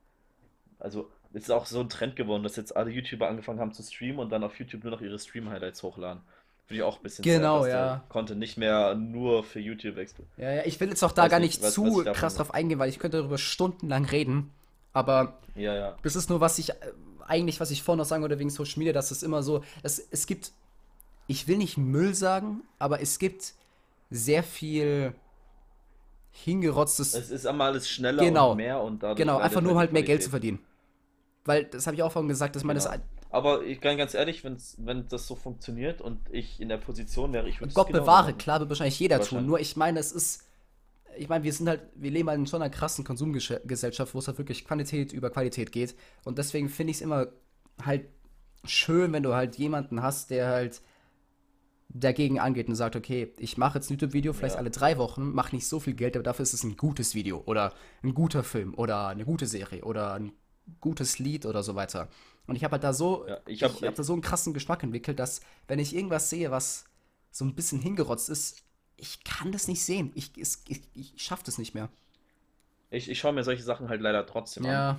Also, ist auch so ein Trend geworden, dass jetzt alle YouTuber angefangen haben zu streamen und dann auf YouTube nur noch ihre Stream-Highlights hochladen. Finde ich auch ein bisschen sad, Genau, dass der ja. Content nicht mehr nur für YouTube explodiert. Ja, ja, ich will jetzt auch da Weiß gar nicht, was- was zu davon- krass drauf eingehen, weil ich könnte darüber stundenlang reden. Aber Ja, ja. das ist nur, was ich äh, eigentlich, was ich vorhin noch sagen wollte wegen Social Media, dass es immer so, es, es gibt, ich will nicht Müll sagen, aber es gibt sehr viel hingerotztes, Es ist einmal alles schneller Genau. und mehr und dadurch genau, einfach nur die halt mehr Geld zu verdienen. Weil, das habe ich auch vorhin gesagt, dass man Genau. das, Aber ich kann ganz ehrlich, wenn's, wenn das so funktioniert und ich in der Position wäre, ich würde es Gott genauso bewahre, machen. klar wird wahrscheinlich jeder tun, Wahrscheinlich. nur ich meine, es ist, ich meine, wir sind halt, wir leben halt in so einer krassen Konsumgesellschaft, wo es halt wirklich Quantität über Qualität geht und deswegen finde ich es immer halt schön, wenn du halt jemanden hast, der halt dagegen angeht und sagt, okay, ich mache jetzt ein YouTube-Video vielleicht Ja. alle drei Wochen, mache nicht so viel Geld, aber dafür ist es ein gutes Video oder ein guter Film oder eine gute Serie oder ein gutes Lied oder so weiter. Und ich habe halt da so, Ja, ich ich hab- habe hab da so einen krassen Geschmack entwickelt, dass wenn ich irgendwas sehe, was so ein bisschen hingerotzt ist, ich kann das nicht sehen. Ich, es, ich, ich schaff das nicht mehr. Ich, ich schaue mir solche Sachen halt leider trotzdem an. Ja,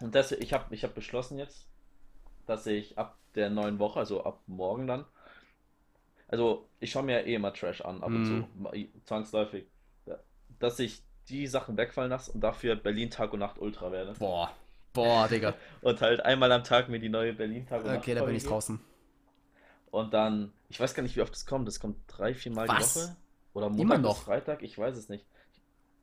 Und das, ich habe ich hab beschlossen jetzt, dass ich ab der neuen Woche, also ab morgen dann, also ich schaue mir ja eh immer Trash an, ab und Mhm. zu, ma- zwangsläufig, dass ich die Sachen wegfallen lasse und dafür Berlin Tag und Nacht Ultra werde. boah, boah, Digga. (laughs) Und halt einmal am Tag mir die neue Berlin Tag und Nacht Okay, da bin ich draußen. Und dann, ich weiß gar nicht, wie oft das kommt. Das kommt drei, vier Mal Was? die Woche. Oder Immer Montag bis noch? Freitag, ich weiß es nicht.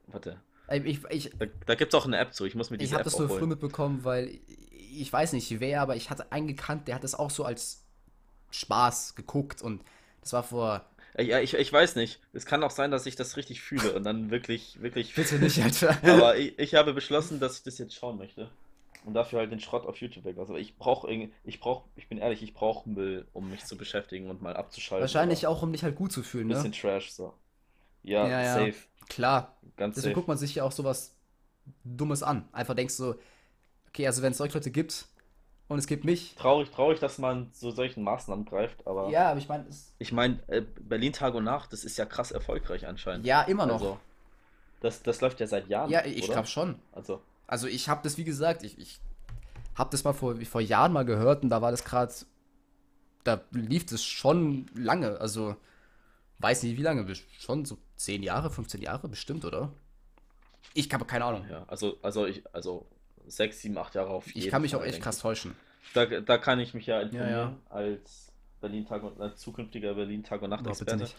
Warte, Ey, Ich, ich, da, da gibt es auch eine App zu. Ich muss mir ich diese habe App das nur früh mitbekommen, weil ich weiß nicht wer, aber ich hatte einen gekannt, der hat das auch so als Spaß geguckt und das war vor. Äh, Ja, ich, ich weiß nicht. Es kann auch sein, dass ich das richtig fühle und dann wirklich, wirklich. Bitte nicht, Alter. (laughs) Aber ich, ich habe beschlossen, dass ich das jetzt schauen möchte. Und dafür halt den Schrott auf YouTube weg. Also ich brauche irgendwie, ich brauche, ich bin ehrlich, ich brauche Müll, um mich zu beschäftigen und mal abzuschalten. Wahrscheinlich auch, um dich halt gut zu fühlen, ein bisschen ne? Trash so. Ja, Ja, ja. safe. Klar. Ganz Deswegen safe. guckt man sich ja auch sowas Dummes an. Einfach denkst so, okay, also wenn es solche Leute gibt und es gibt mich. Traurig, traurig, dass man zu solchen Maßnahmen greift, aber Ja, aber ich meine, es- ich meine, äh, Berlin Tag und Nacht, das ist ja krass erfolgreich anscheinend. ja, immer noch. Also, das, das läuft ja seit Jahren, ja, ich glaube schon. Also, Also ich habe das, wie gesagt, ich, ich habe das mal vor, vor Jahren mal gehört und da war das gerade, da lief das schon lange. Also weiß nicht wie lange, schon so 10 Jahre, 15 Jahre bestimmt, oder? Ich habe keine Ahnung. ja, also, also ich, also sechs, sieben, acht Jahre auf Ich jeden kann mich auch Fall, echt denke krass täuschen. ich. Da, da kann ich mich ja informieren Ja, ja. als Berlin Tag und als zukünftiger Berlin Tag und Nacht Doch, bitte nicht.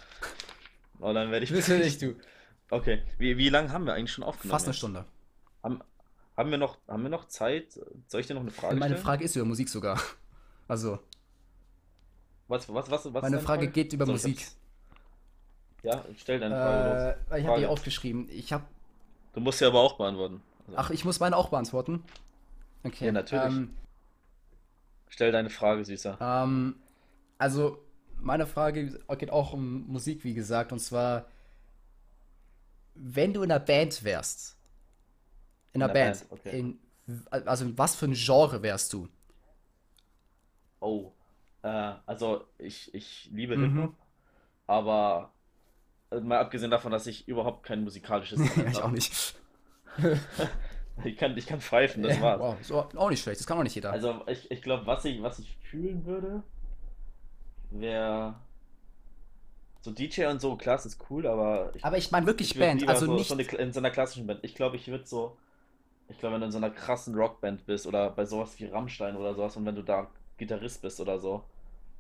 Oh, dann werde ich Bitte nicht, du. Okay, wie, wie lange haben wir eigentlich schon aufgenommen? Fast eine jetzt? Stunde. Haben, haben wir noch, haben wir noch Zeit? Soll ich dir noch eine Frage Meine stellen? Frage ist über Musik sogar. (laughs) Also, Was, was, was, was meine deine Frage geht über So, Musik. Ja, stell deine Frage los. Äh, ich habe die Frage. aufgeschrieben. Ich habe Du musst sie aber auch beantworten. Also, Ach, ich muss meine auch beantworten. Okay. Ja, natürlich. Ähm, Stell deine Frage, Süßer. ähm, also, meine Frage geht auch um Musik, wie gesagt. Und zwar, wenn du in einer Band wärst, in einer In einer Band, Band, okay. in, also in was für ein Genre wärst du? Oh, äh, also ich, ich liebe Mhm. Hip-Hop, aber äh, mal abgesehen davon, dass ich überhaupt kein musikalisches (laughs) Talent ich auch habe. nicht. (laughs) Ich kann, ich kann pfeifen, das war's. Wow, ist auch nicht schlecht. Das kann auch nicht jeder. Also ich, ich glaube, was ich, was ich fühlen würde, wäre so DJ und so, klar, das ist cool, aber ich, Aber ich meine wirklich ich Band, also so, nicht. so eine, in so einer klassischen Band. Ich glaube, ich würde so, ich glaube, wenn du in so einer krassen Rockband bist oder bei sowas wie Rammstein oder sowas und wenn du da Gitarrist bist oder so,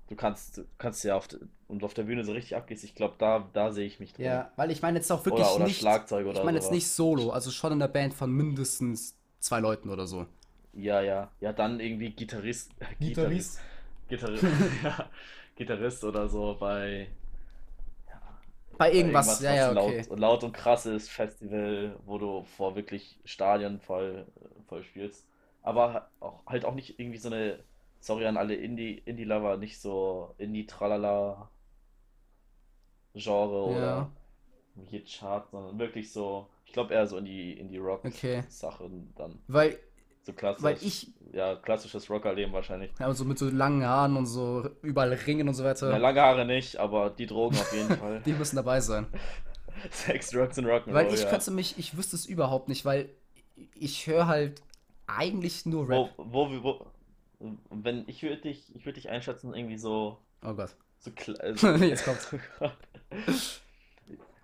du kannst, du kannst ja auf, und auf der Bühne so richtig abgehst, ich glaube, da, da sehe ich mich drin. Ja, weil ich meine jetzt auch wirklich Oder, oder nicht. Schlagzeug Ich oder meine jetzt nicht solo, also schon in der Band von mindestens zwei Leuten oder so. Ja, ja, ja, dann irgendwie Gitarrist, (laughs) Gitarrist, Gitarrist, (laughs) ja, Gitarrist oder so bei Bei irgendwas, irgendwas, ja, ja, okay. laut, laut und krass ist, Festival, wo du vor wirklich Stadien voll, voll spielst. Aber auch, halt auch nicht irgendwie so eine, sorry an alle Indie, Indie-Lover, nicht so Indie-Tralala Genre oder Ja. wie Chart, sondern wirklich so, ich glaube eher so in die, in die Okay. Rock-Sachen dann. Weil So klassisch, Weil ich, ja, klassisches Rockerleben wahrscheinlich. ja, so mit so langen Haaren und so überall Ringen und so Ja, weiter, lange Haare nicht, aber die Drogen auf jeden (laughs) Fall. die müssen dabei sein. (laughs) Sex, Drugs und Rock'n'Roll, Weil ich ja. könnte mich, ich wüsste es überhaupt nicht, weil ich höre halt eigentlich nur Wo, Rap. wo, wo, wenn ich würde dich, ich würde dich einschätzen, irgendwie so, Oh Gott. so, kle- äh, (laughs) so Jetzt kommt's.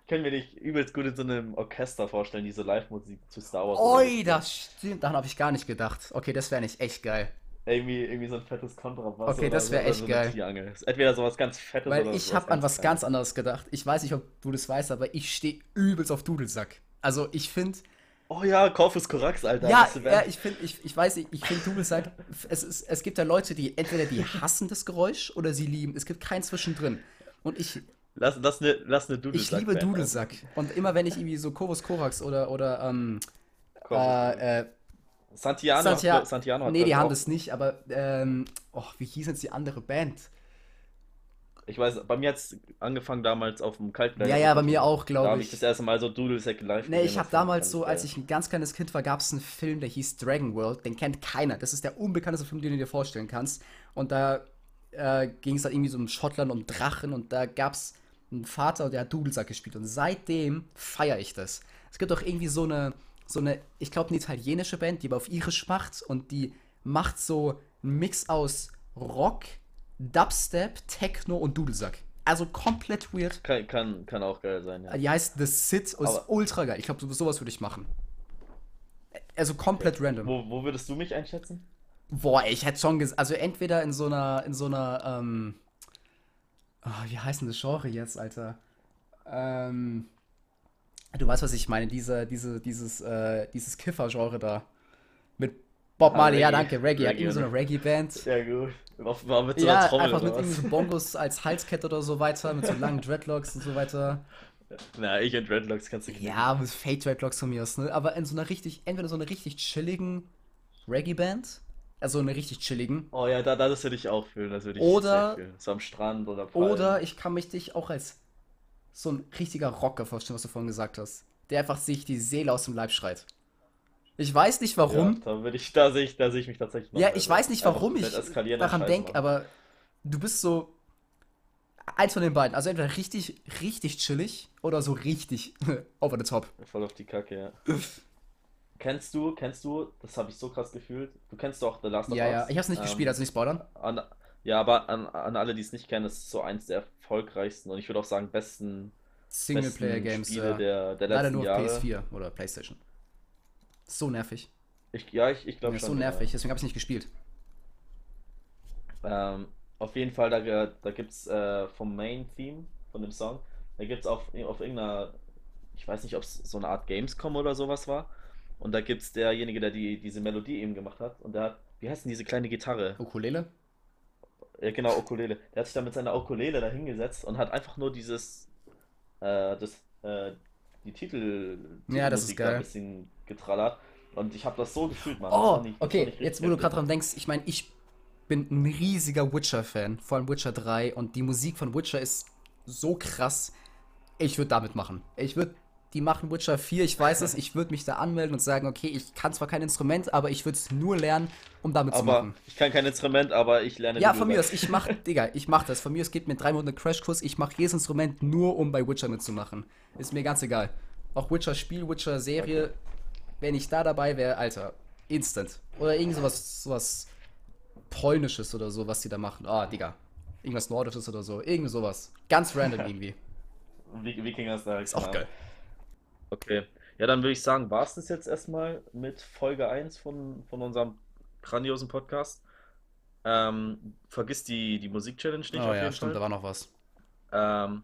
Kann mir dich übelst gut in so einem Orchester vorstellen, diese Live-Musik zu Star Wars. Oi, das stimmt. Daran habe ich gar nicht gedacht. Okay, das wäre nicht echt geil. Irgendwie, irgendwie so ein fettes Kontrabass. Okay, das so, wär oder echt so geil. Triangel. Entweder sowas ganz Fettes Weil oder ich habe an was ganz Kleines. anderes gedacht. Ich weiß nicht, ob du das weißt, aber ich stehe übelst auf Dudelsack. Also ich finde, Oh ja, Corpus Corax, Alter. ja, ja, ich finde, ich, ich weiß nicht, ich finde Dudelsack, es, ist, es gibt ja Leute, die entweder die hassen das Geräusch oder sie lieben. Es gibt kein Zwischendrin. Und ich, Lass, lass eine lass ne ich Dudelsack-Band liebe Dudelsack. Und immer wenn ich irgendwie so Corvus Corax oder, oder ähm, äh, äh, Santiano, Santia hat, Santiano hat nee, die ich, haben auch- das nicht, aber ähm, oh, wie hieß jetzt die andere Band? Ich weiß, bei mir hat es angefangen damals auf dem Kaltblech. Ja, ja, bei mir auch, Da glaube habe ich ich. das erste Mal so Dudelsack live Nee, ich habe damals so, als ich ein ganz kleines Kind war, gab es einen Film, der hieß Dragon World. Den kennt keiner. Das ist der unbekannteste Film, den du dir vorstellen kannst. Und da äh, ging es dann irgendwie so um Schottland, um Drachen. Und da gab es einen Vater, der hat Dudelsack gespielt. Und seitdem feiere ich das. Es gibt auch irgendwie so eine, so eine, ich glaube, eine italienische Band, die aber auf irisch macht. Und die macht so einen Mix aus Rock, Dubstep, Techno und Dudelsack. Also komplett weird. Kann, kann, kann auch geil sein, ja. Die heißt The Sit und ist Aber- ultra geil. Ich glaube, sowas würde ich machen. Also komplett random. Wo, wo würdest du mich einschätzen? Boah, ich hätte schon gesagt, also entweder in so einer, in so einer, ähm, ah, wie heißt denn das Genre jetzt, Alter? Ähm, du weißt, was ich meine, diese, diese, dieses, äh, dieses Kiffer-Genre da. Mit Bob Ah, Marley, ja, danke, Reggae, ja, Reggae, irgendwie so eine? Reggae-Band. Ja, gut. Offenbar mit so Ja, einer Trommel einfach mit irgendwie so Bongos als Halskette oder so weiter, mit so langen Dreadlocks und so weiter. Na, ich und Dreadlocks kannst du knicken. Ja, mit Fake Dreadlocks von mir aus, ne? Aber in so einer richtig, entweder so einer richtig chilligen Reggae-Band, also eine richtig chilligen, Oh ja, da, da das würde ich auch fühlen. Das würde ich Oder- fühlen. So am Strand oder Palmen. oder ich kann mich dich auch als so ein richtiger Rocker vorstellen, was du vorhin gesagt hast, der einfach sich die Seele aus dem Leib schreit. Ich weiß nicht warum. Ja, da würde ich, da sehe ich, da sehe ich mich tatsächlich noch Ja, ich weiß nicht, warum ich komplett eskalierenden daran denke, aber du bist so eins von den beiden. Also entweder richtig, richtig chillig oder so richtig (laughs) over the top. Voll auf die Kacke, ja. (laughs) kennst du, kennst du, das habe ich so krass gefühlt. Du kennst doch The Last of Ja, ja. Us. Ich hab's nicht Ähm, gespielt, also nicht spoilern. An, ja, aber an, an alle, die es nicht kennen, das ist so eins der erfolgreichsten und ich würde auch sagen besten, Singleplayer-Games, ja. der, der Leider letzten nur auf Jahre. PS4 oder PlayStation. So nervig. Ich, ja, ich, ich glaube Ja, schon. so nervig, deswegen habe ich nicht gespielt. Ähm, auf jeden Fall, da, da gibt es äh, vom Main-Theme von dem Song, da gibt es auf, auf irgendeiner, ich weiß nicht, ob es so eine Art Gamescom oder sowas war. Und da gibt es derjenige, der die, diese Melodie eben gemacht hat. Und der hat, wie heißt denn diese kleine Gitarre? Ukulele? Ja, genau, Ukulele. Der hat sich da mit seiner Ukulele da hingesetzt und hat einfach nur dieses, äh, das, äh, die Titel, Ja, das ist Titelmusik da geil. ein bisschen getrallert. Und ich habe das so gefühlt, Mann. Oh, fand okay, jetzt wo du gerade dran denkst, ich meine, ich bin ein riesiger Witcher-Fan, vor allem Witcher 3 und die Musik von Witcher ist so krass. Ich würde damit machen. Ich würde, die machen Witcher 4, ich weiß es, ich würde mich da anmelden und sagen, okay, ich kann zwar kein Instrument, aber ich würde es nur lernen, um damit zu Aber machen. ich kann kein Instrument, aber ich lerne Ja, von mir aus, ich mach, Digga, ich mach das. Von mir aus geht mir drei Monate Crashkurs, ich mach jedes Instrument nur, um bei Witcher mitzumachen. Ist mir ganz egal. Auch Witcher-Spiel, Witcher-Serie, wenn ich da dabei wäre, Alter, instant. Oder irgend sowas, sowas Polnisches oder so, was die da machen. Ah, Digga. Irgendwas Nordisches oder so. Irgendwie sowas. Ganz random (laughs) irgendwie. Wik- Wikinger-Style. Ist auch geil. Okay. Ja, dann würde ich sagen, war es das jetzt erstmal mit Folge 1 von, von unserem grandiosen Podcast. Ähm, vergiss die, die Musik-Challenge nicht Oh auf ja, jeden stimmt, da Fall. war noch was. Ähm,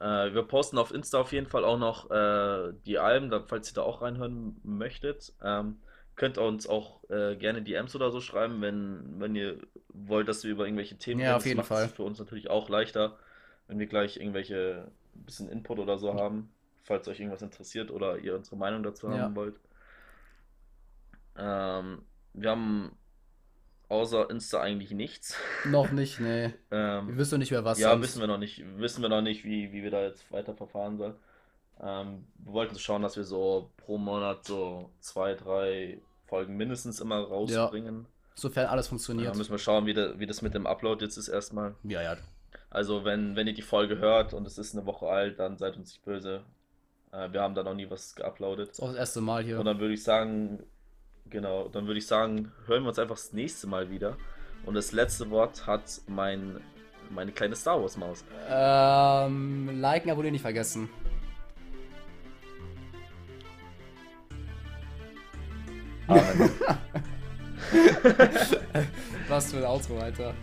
äh, wir posten auf Insta auf jeden Fall auch noch äh, die Alben, da, falls ihr da auch reinhören möchtet. Ähm, könnt ihr uns auch äh, gerne DMs oder so schreiben, wenn, wenn ihr wollt, dass wir über irgendwelche Themen Ja, reden. auf Das jeden macht's Fall. für uns natürlich auch leichter, wenn wir gleich irgendwelche bisschen Input oder so haben, falls euch irgendwas interessiert oder ihr unsere Meinung dazu haben Ja. wollt. Ähm, wir haben außer Insta eigentlich nichts. Noch (laughs) nicht, nee. Ähm, Wir wissen nicht mehr was ja, sonst. wissen wir noch nicht. Wissen wir noch nicht, wie, wie wir da jetzt weiter verfahren sollen. Ähm, wir wollten schauen, dass wir so pro Monat so zwei, drei Folgen mindestens immer rausbringen. Sofern alles Ja, funktioniert. müssen wir schauen, wie, de, wie das mit dem Upload jetzt ist erstmal. Ja, ja. Also wenn, wenn ihr die Folge hört und es ist eine Woche alt, dann seid uns nicht böse. Äh, wir haben da noch nie was geuploadet. Ist auch das erste Mal hier. Und dann würde ich sagen, genau, dann würde ich sagen, hören wir uns einfach das nächste Mal wieder. Und das letzte Wort hat mein, meine kleine Star Wars Maus. Ähm, liken, abonnieren nicht vergessen. (laughs) Was für ein Outro, Alter.